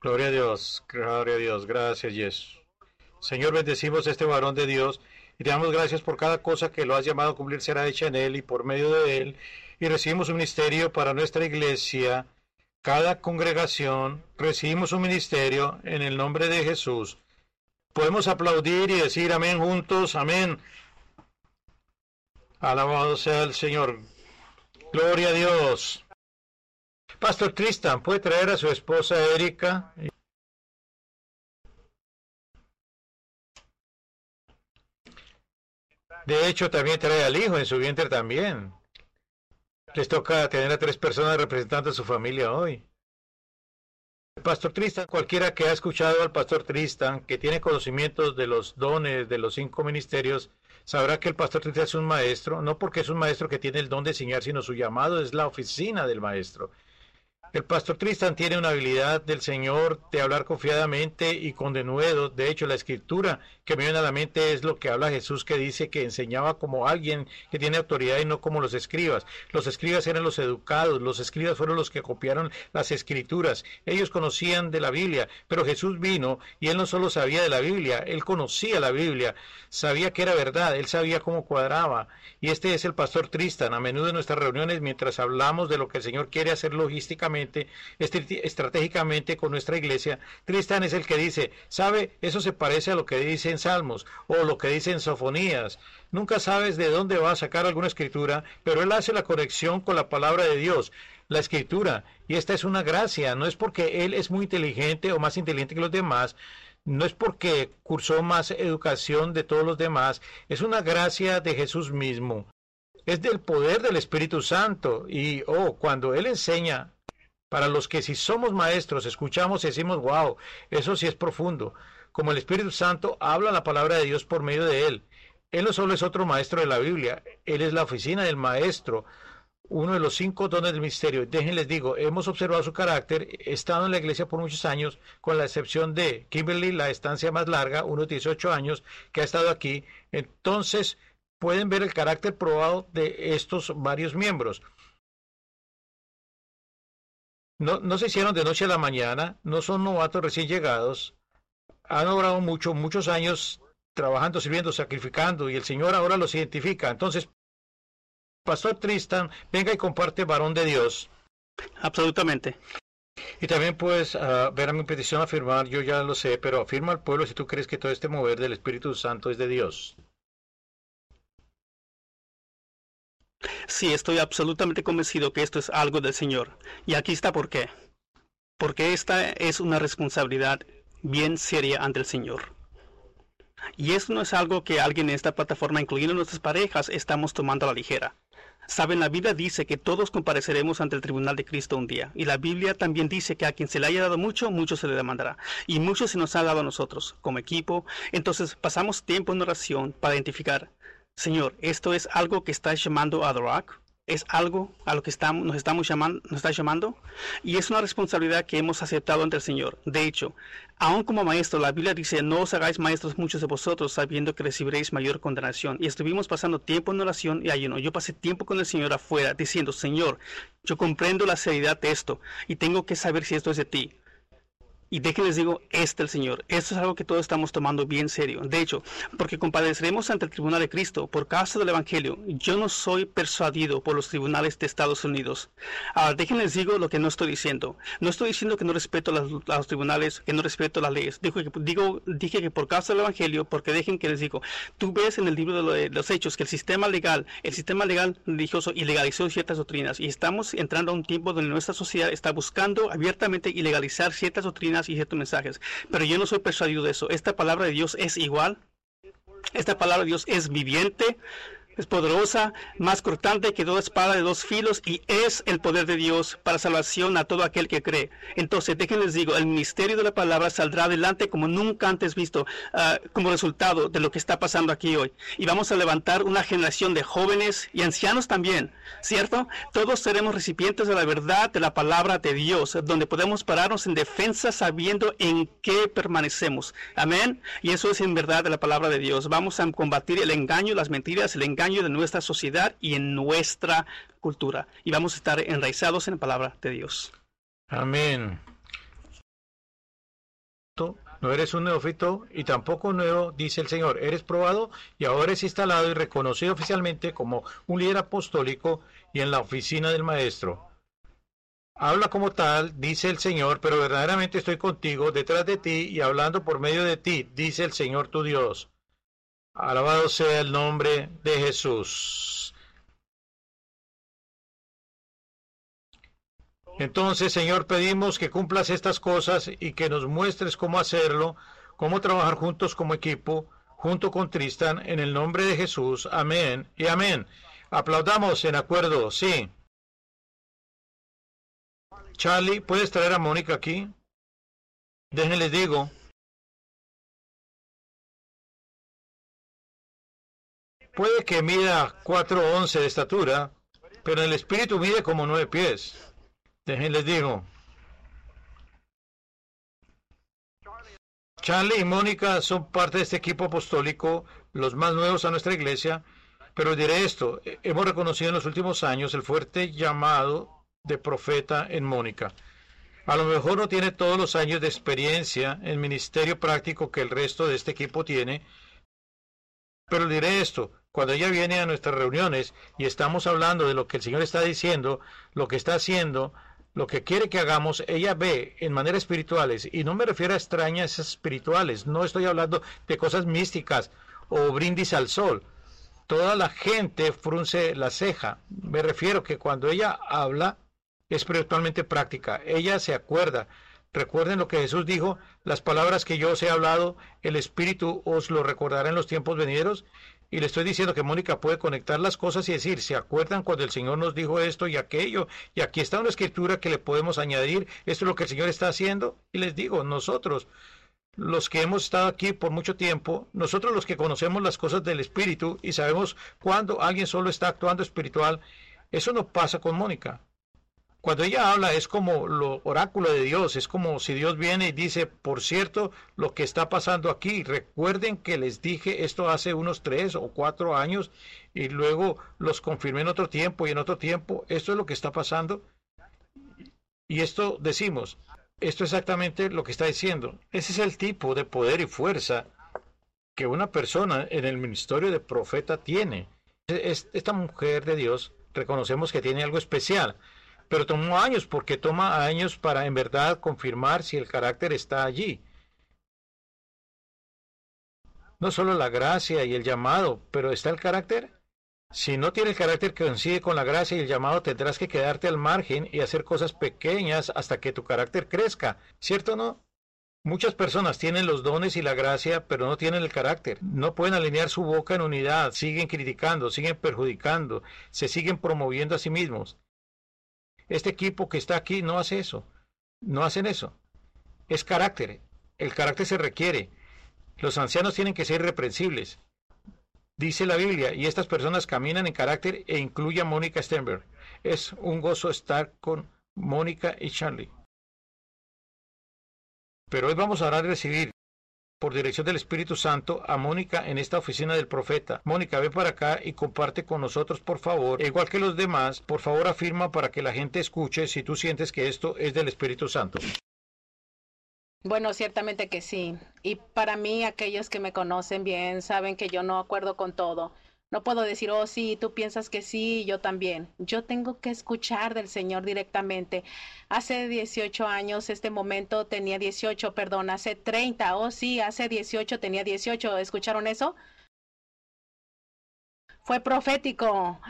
Gloria a Dios, gloria a Dios, gracias Jesús. Señor, bendecimos a este varón de Dios y te damos gracias por cada cosa que lo has llamado a cumplir será hecha en Él y por medio de Él. Y recibimos un ministerio para nuestra iglesia, cada congregación, recibimos un ministerio en el nombre de Jesús. Podemos aplaudir y decir amén juntos, amén. Alabado sea el Señor. Gloria a Dios. Pastor Tristan, ¿puede traer a su esposa Erika? De hecho, también trae al hijo en su vientre también. Les toca tener a tres personas representando a su familia hoy. El pastor Tristan, cualquiera que ha escuchado al pastor Tristan, que tiene conocimientos de los dones de los cinco ministerios, sabrá que el pastor Tristan es un maestro, no porque es un maestro que tiene el don de enseñar, sino su llamado es la oficina del maestro. El pastor Tristan tiene una habilidad del Señor de hablar confiadamente y con denuedo. De hecho, la escritura que me viene a la mente es lo que habla Jesús que dice que enseñaba como alguien que tiene autoridad y no como los escribas. Los escribas eran los educados, los escribas fueron los que copiaron las escrituras. Ellos conocían de la Biblia, pero Jesús vino y él no solo sabía de la Biblia, él conocía la Biblia, sabía que era verdad, él sabía cómo cuadraba. Y este es el pastor Tristan. A menudo en nuestras reuniones, mientras hablamos de lo que el Señor quiere hacer logísticamente, estratégicamente con nuestra iglesia, Tristan es el que dice, ¿sabe? Eso se parece a lo que dice en Salmos o lo que dice en Sofonías. Nunca sabes de dónde va a sacar alguna escritura, pero él hace la conexión con la palabra de Dios la escritura. Y esta es una gracia, no es porque él es muy inteligente o más inteligente que los demás, no es porque cursó más educación de todos los demás, es una gracia de Jesús mismo. Es del poder del Espíritu Santo. Y, oh, cuando Él enseña para los que si somos maestros, escuchamos y decimos, wow, eso sí es profundo. Como el Espíritu Santo habla la palabra de Dios por medio de él. Él no solo es otro maestro de la Biblia, él es la oficina del maestro, uno de los cinco dones del misterio. Déjenles digo, hemos observado su carácter, he estado en la iglesia por muchos años, con la excepción de Kimberly, la estancia más larga, unos 18 años, que ha estado aquí. Entonces, pueden ver el carácter probado de estos varios miembros. No, no se hicieron de noche a la mañana, no son novatos recién llegados, han obrado mucho, muchos años trabajando, sirviendo, sacrificando, y el Señor ahora los identifica. Entonces, Pastor Tristan, venga y comparte varón de Dios.
Absolutamente.
Y también puedes uh, ver a mi petición afirmar, yo ya lo sé, pero afirma al pueblo si tú crees que todo este mover del Espíritu Santo es de Dios.
Sí, estoy absolutamente convencido que esto es algo del Señor. Y aquí está por qué. Porque esta es una responsabilidad bien seria ante el Señor. Y esto no es algo que alguien en esta plataforma, incluyendo nuestras parejas, estamos tomando a la ligera. Saben, la Biblia dice que todos compareceremos ante el tribunal de Cristo un día. Y la Biblia también dice que a quien se le haya dado mucho, mucho se le demandará. Y mucho se nos ha dado a nosotros, como equipo. Entonces pasamos tiempo en oración para identificar Señor, esto es algo que estás llamando a The es algo a lo que estamos, nos, estamos llamando, nos está llamando y es una responsabilidad que hemos aceptado ante el Señor. De hecho, aún como maestro, la Biblia dice, no os hagáis maestros muchos de vosotros sabiendo que recibiréis mayor condenación. Y estuvimos pasando tiempo en oración y ayuno. Yo pasé tiempo con el Señor afuera diciendo, Señor, yo comprendo la seriedad de esto y tengo que saber si esto es de ti. Y de que les digo, este el Señor. Esto es algo que todos estamos tomando bien serio. De hecho, porque compadeceremos ante el tribunal de Cristo por causa del Evangelio. Yo no soy persuadido por los tribunales de Estados Unidos. Ahora, déjenles digo lo que no estoy diciendo. No estoy diciendo que no respeto las, los tribunales, que no respeto las leyes. Digo digo, dije que por causa del Evangelio, porque dejen que les digo, tú ves en el libro de los hechos que el sistema legal, el sistema legal religioso ilegalizó ciertas doctrinas. Y estamos entrando a un tiempo donde nuestra sociedad está buscando abiertamente ilegalizar ciertas doctrinas y ciertos mensajes. Pero yo no soy persuadido de eso. Esta palabra de Dios es igual. Esta palabra de Dios es viviente es poderosa, más cortante que toda espada de dos filos y es el poder de Dios para salvación a todo aquel que cree. Entonces, déjenles digo, el misterio de la palabra saldrá adelante como nunca antes visto, uh, como resultado de lo que está pasando aquí hoy. Y vamos a levantar una generación de jóvenes y ancianos también, ¿cierto? Todos seremos recipientes de la verdad de la palabra de Dios, donde podemos pararnos en defensa sabiendo en qué permanecemos. Amén. Y eso es en verdad de la palabra de Dios. Vamos a combatir el engaño, las mentiras, el engaño de nuestra sociedad y en nuestra cultura. Y vamos a estar enraizados en la palabra de Dios.
Amén. No eres un neófito y tampoco nuevo, dice el Señor. Eres probado y ahora es instalado y reconocido oficialmente como un líder apostólico y en la oficina del Maestro. Habla como tal, dice el Señor, pero verdaderamente estoy contigo, detrás de ti y hablando por medio de ti, dice el Señor tu Dios. Alabado sea el nombre de Jesús. Entonces, Señor, pedimos que cumplas estas cosas y que nos muestres cómo hacerlo, cómo trabajar juntos como equipo, junto con Tristan, en el nombre de Jesús. Amén y amén. Aplaudamos en acuerdo, sí. Charlie, ¿puedes traer a Mónica aquí? Déjenles digo. Puede que mida 4'11 de estatura, pero el espíritu mide como 9 pies. Déjenles digo. Charlie y Mónica son parte de este equipo apostólico, los más nuevos a nuestra iglesia, pero diré esto, hemos reconocido en los últimos años el fuerte llamado de profeta en Mónica. A lo mejor no tiene todos los años de experiencia en ministerio práctico que el resto de este equipo tiene, pero diré esto, cuando ella viene a nuestras reuniones y estamos hablando de lo que el Señor está diciendo, lo que está haciendo, lo que quiere que hagamos, ella ve en maneras espirituales, y no me refiero a extrañas espirituales, no estoy hablando de cosas místicas o brindis al sol. Toda la gente frunce la ceja. Me refiero que cuando ella habla, espiritualmente práctica. Ella se acuerda. Recuerden lo que Jesús dijo, las palabras que yo os he hablado, el Espíritu os lo recordará en los tiempos venideros. Y le estoy diciendo que Mónica puede conectar las cosas y decir, ¿se acuerdan cuando el Señor nos dijo esto y aquello? Y aquí está una escritura que le podemos añadir, esto es lo que el Señor está haciendo. Y les digo, nosotros, los que hemos estado aquí por mucho tiempo, nosotros los que conocemos las cosas del Espíritu y sabemos cuando alguien solo está actuando espiritual, eso no pasa con Mónica. Cuando ella habla es como lo oráculo de Dios, es como si Dios viene y dice, por cierto, lo que está pasando aquí, recuerden que les dije esto hace unos tres o cuatro años y luego los confirmé en otro tiempo y en otro tiempo, esto es lo que está pasando. Y esto decimos, esto es exactamente lo que está diciendo. Ese es el tipo de poder y fuerza que una persona en el ministerio de profeta tiene. Esta mujer de Dios reconocemos que tiene algo especial pero tomó años porque toma años para en verdad confirmar si el carácter está allí. No solo la gracia y el llamado, pero ¿está el carácter? Si no tiene el carácter que coincide con la gracia y el llamado, tendrás que quedarte al margen y hacer cosas pequeñas hasta que tu carácter crezca, ¿cierto o no? Muchas personas tienen los dones y la gracia, pero no tienen el carácter. No pueden alinear su boca en unidad, siguen criticando, siguen perjudicando, se siguen promoviendo a sí mismos. Este equipo que está aquí no hace eso. No hacen eso. Es carácter. El carácter se requiere. Los ancianos tienen que ser irreprensibles. Dice la Biblia, y estas personas caminan en carácter e incluye a Mónica Stenberg. Es un gozo estar con Mónica y Charlie. Pero hoy vamos a orar y recibir por dirección del Espíritu Santo a Mónica en esta oficina del profeta. Mónica, ve para acá y comparte con nosotros, por favor. E igual que los demás, por favor afirma para que la gente escuche si tú sientes que esto es del Espíritu Santo.
Bueno, ciertamente que sí. Y para mí, aquellos que me conocen bien saben que yo no acuerdo con todo. No puedo decir, oh, sí, tú piensas que sí, yo también. Yo tengo que escuchar del Señor directamente. Hace 18 años, este momento tenía 18, perdón, hace 30, oh, sí, hace 18 tenía 18. ¿Escucharon eso? Fue profético.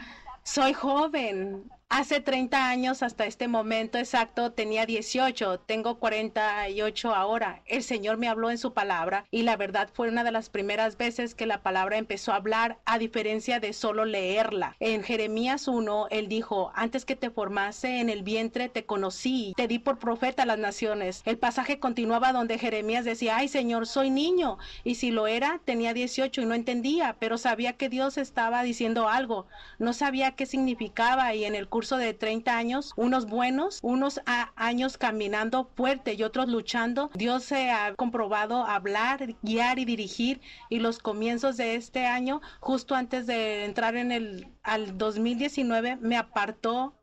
Soy joven. Hace 30 años hasta este momento exacto tenía 18, tengo 48 ahora. El Señor me habló en su palabra y la verdad fue una de las primeras veces que la palabra empezó a hablar a diferencia de solo leerla. En Jeremías 1, él dijo, antes que te formase en el vientre te conocí, te di por profeta a las naciones. El pasaje continuaba donde Jeremías decía, ay Señor, soy niño. Y si lo era, tenía 18 y no entendía, pero sabía que Dios estaba diciendo algo. No sabía qué significaba y en el curso de 30 años, unos buenos, unos años caminando fuerte y otros luchando. Dios se ha comprobado hablar, guiar y dirigir y los comienzos de este año, justo antes de entrar en el al 2019, me apartó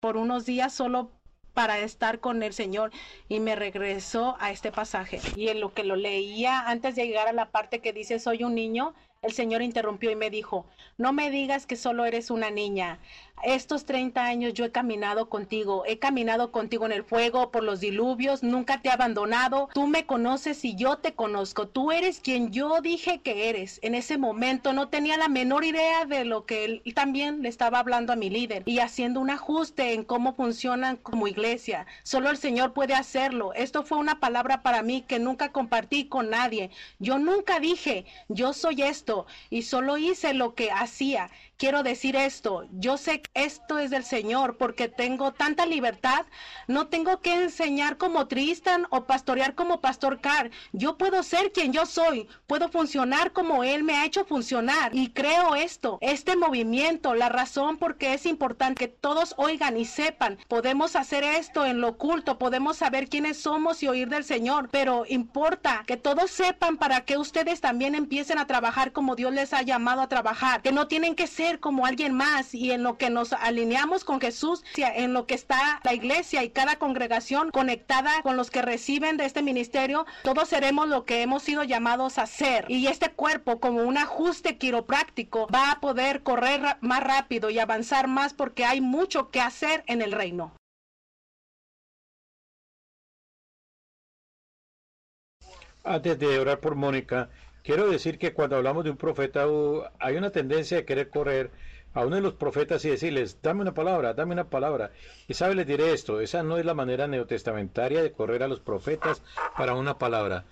por unos días solo para estar con el Señor y me regresó a este pasaje. Y en lo que lo leía antes de llegar a la parte que dice soy un niño, el Señor interrumpió y me dijo, no me digas que solo eres una niña, estos 30 años yo he caminado contigo, he caminado contigo en el fuego, por los diluvios, nunca te he abandonado, tú me conoces y yo te conozco, tú eres quien yo dije que eres. En ese momento no tenía la menor idea de lo que él también le estaba hablando a mi líder y haciendo un ajuste en cómo funcionan como iglesia. Solo el Señor puede hacerlo. Esto fue una palabra para mí que nunca compartí con nadie. Yo nunca dije, yo soy esto y solo hice lo que hacía quiero decir esto, yo sé que esto es del Señor porque tengo tanta libertad, no tengo que enseñar como Tristan o pastorear como Pastor Carr, yo puedo ser quien yo soy, puedo funcionar como Él me ha hecho funcionar y creo esto, este movimiento, la razón por qué es importante que todos oigan y sepan, podemos hacer esto en lo oculto, podemos saber quiénes somos y oír del Señor, pero importa que todos sepan para que ustedes también empiecen a trabajar como Dios les ha llamado a trabajar, que no tienen que ser como alguien más y en lo que nos alineamos con Jesús, en lo que está la iglesia y cada congregación conectada con los que reciben de este ministerio, todos seremos lo que hemos sido llamados a ser. Y este cuerpo, como un ajuste quiropráctico, va a poder correr más rápido y avanzar más porque hay mucho que hacer en el reino.
Antes de orar por Mónica, Quiero decir que cuando hablamos de un profeta hay una tendencia de querer correr a uno de los profetas y decirles, dame una palabra, dame una palabra. Y sabe, les diré esto, esa no es la manera neotestamentaria de correr a los profetas para una palabra.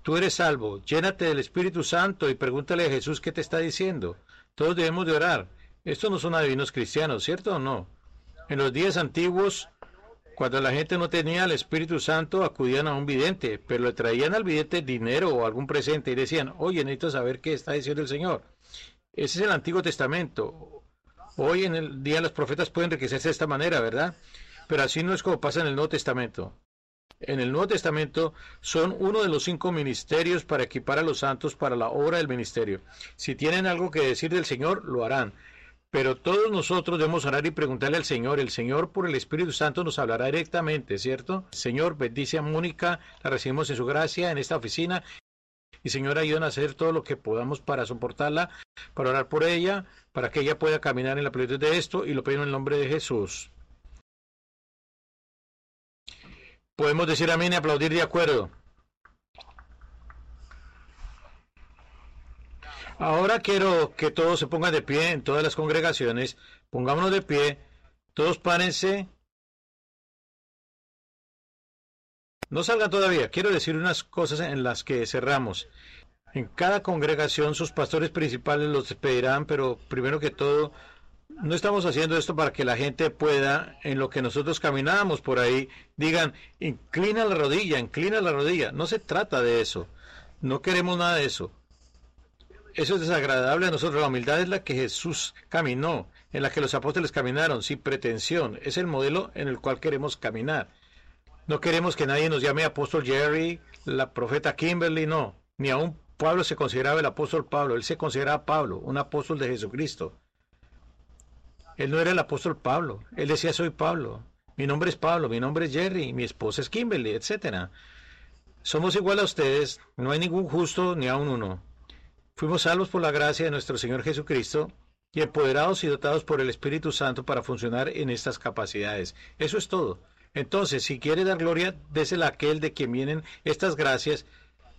Tú eres salvo, llénate del Espíritu Santo y pregúntale a Jesús qué te está diciendo. Todos debemos de orar. Estos no son adivinos cristianos, ¿cierto o no? En los días antiguos cuando la gente no tenía el Espíritu Santo, acudían a un vidente, pero le traían al vidente dinero o algún presente y decían, oye, necesito saber qué está diciendo el Señor. Ese es el Antiguo Testamento. Hoy en el día los profetas pueden enriquecerse de esta manera, ¿verdad? Pero así no es como pasa en el Nuevo Testamento. En el Nuevo Testamento son uno de los cinco ministerios para equipar a los santos para la obra del ministerio. Si tienen algo que decir del Señor, lo harán. Pero todos nosotros debemos orar y preguntarle al Señor. El Señor por el Espíritu Santo nos hablará directamente, ¿cierto? Señor, bendice a Mónica, la recibimos en su gracia en esta oficina. Y Señor, ayúdanos a hacer todo lo que podamos para soportarla, para orar por ella, para que ella pueda caminar en la plenitud de esto y lo pedimos en el nombre de Jesús. Podemos decir amén y aplaudir de acuerdo. Ahora quiero que todos se pongan de pie en todas las congregaciones. Pongámonos de pie. Todos párense. No salgan todavía. Quiero decir unas cosas en las que cerramos. En cada congregación sus pastores principales los despedirán, pero primero que todo, no estamos haciendo esto para que la gente pueda, en lo que nosotros caminamos por ahí, digan, inclina la rodilla, inclina la rodilla. No se trata de eso. No queremos nada de eso. Eso es desagradable a nosotros. La humildad es la que Jesús caminó, en la que los apóstoles caminaron, sin pretensión. Es el modelo en el cual queremos caminar. No queremos que nadie nos llame apóstol Jerry, la profeta Kimberly, no. Ni aún Pablo se consideraba el apóstol Pablo, él se consideraba Pablo, un apóstol de Jesucristo. Él no era el apóstol Pablo, él decía soy Pablo, mi nombre es Pablo, mi nombre es Jerry, mi esposa es Kimberly, etc. Somos igual a ustedes, no hay ningún justo ni aún uno. Fuimos salvos por la gracia de nuestro Señor Jesucristo y empoderados y dotados por el Espíritu Santo para funcionar en estas capacidades. Eso es todo. Entonces, si quiere dar gloria, désela a aquel de quien vienen estas gracias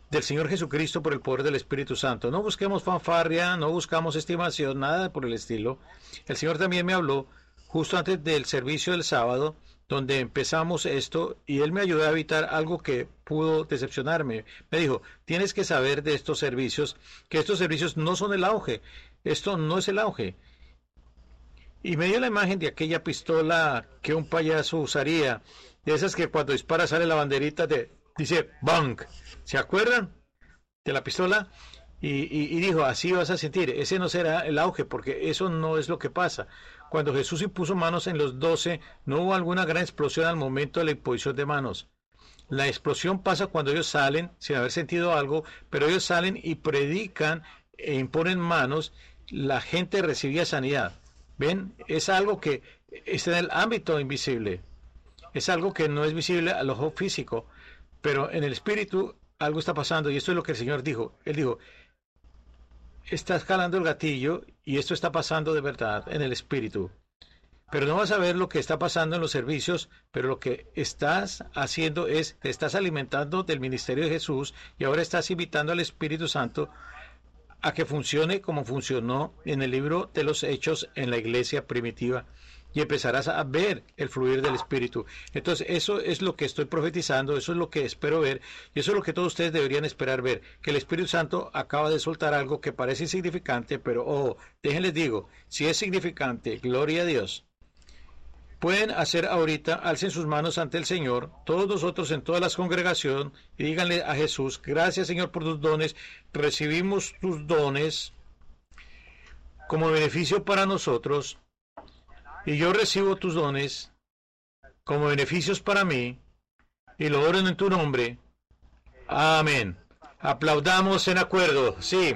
del Señor Jesucristo por el poder del Espíritu Santo. No busquemos fanfarria, no buscamos estimación, nada por el estilo. El Señor también me habló justo antes del servicio del sábado, donde empezamos esto, y Él me ayudó a evitar algo que pudo decepcionarme. Me dijo, tienes que saber de estos servicios, que estos servicios no son el auge, esto no es el auge. Y me dio la imagen de aquella pistola que un payaso usaría, de esas que cuando dispara sale la banderita de, dice, bang ¿Se acuerdan de la pistola? Y, dijo, así vas a sentir, ese no será el auge, porque eso no es lo que pasa. Cuando Jesús impuso manos en los doce, no hubo alguna gran explosión al momento de la imposición de manos. La explosión pasa cuando ellos salen sin haber sentido algo, pero ellos salen y predican e imponen manos, la gente recibía sanidad. ¿Ven? Es algo que está en el ámbito invisible. Es algo que no es visible al ojo físico, pero en el espíritu algo está pasando y esto es lo que el Señor dijo. Él dijo, estás jalando el gatillo y esto está pasando de verdad en el espíritu. Pero no vas a ver lo que está pasando en los servicios, pero lo que estás haciendo es, te estás alimentando del ministerio de Jesús y ahora estás invitando al Espíritu Santo a que funcione como funcionó en el libro de los Hechos en la iglesia primitiva y empezarás a ver el fluir del Espíritu. Entonces, eso es lo que estoy profetizando, eso es lo que espero ver, y eso es lo que todos ustedes deberían esperar ver, que el Espíritu Santo acaba de soltar algo que parece insignificante, pero ojo, déjenles digo, si es significante, gloria a Dios. Pueden hacer ahorita, alcen sus manos ante el Señor, todos nosotros en toda la congregación, y díganle a Jesús, gracias Señor por tus dones, recibimos tus dones como beneficio para nosotros, y yo recibo tus dones como beneficios para mí, y lo oro en tu nombre. Amén. Aplaudamos en acuerdo, sí.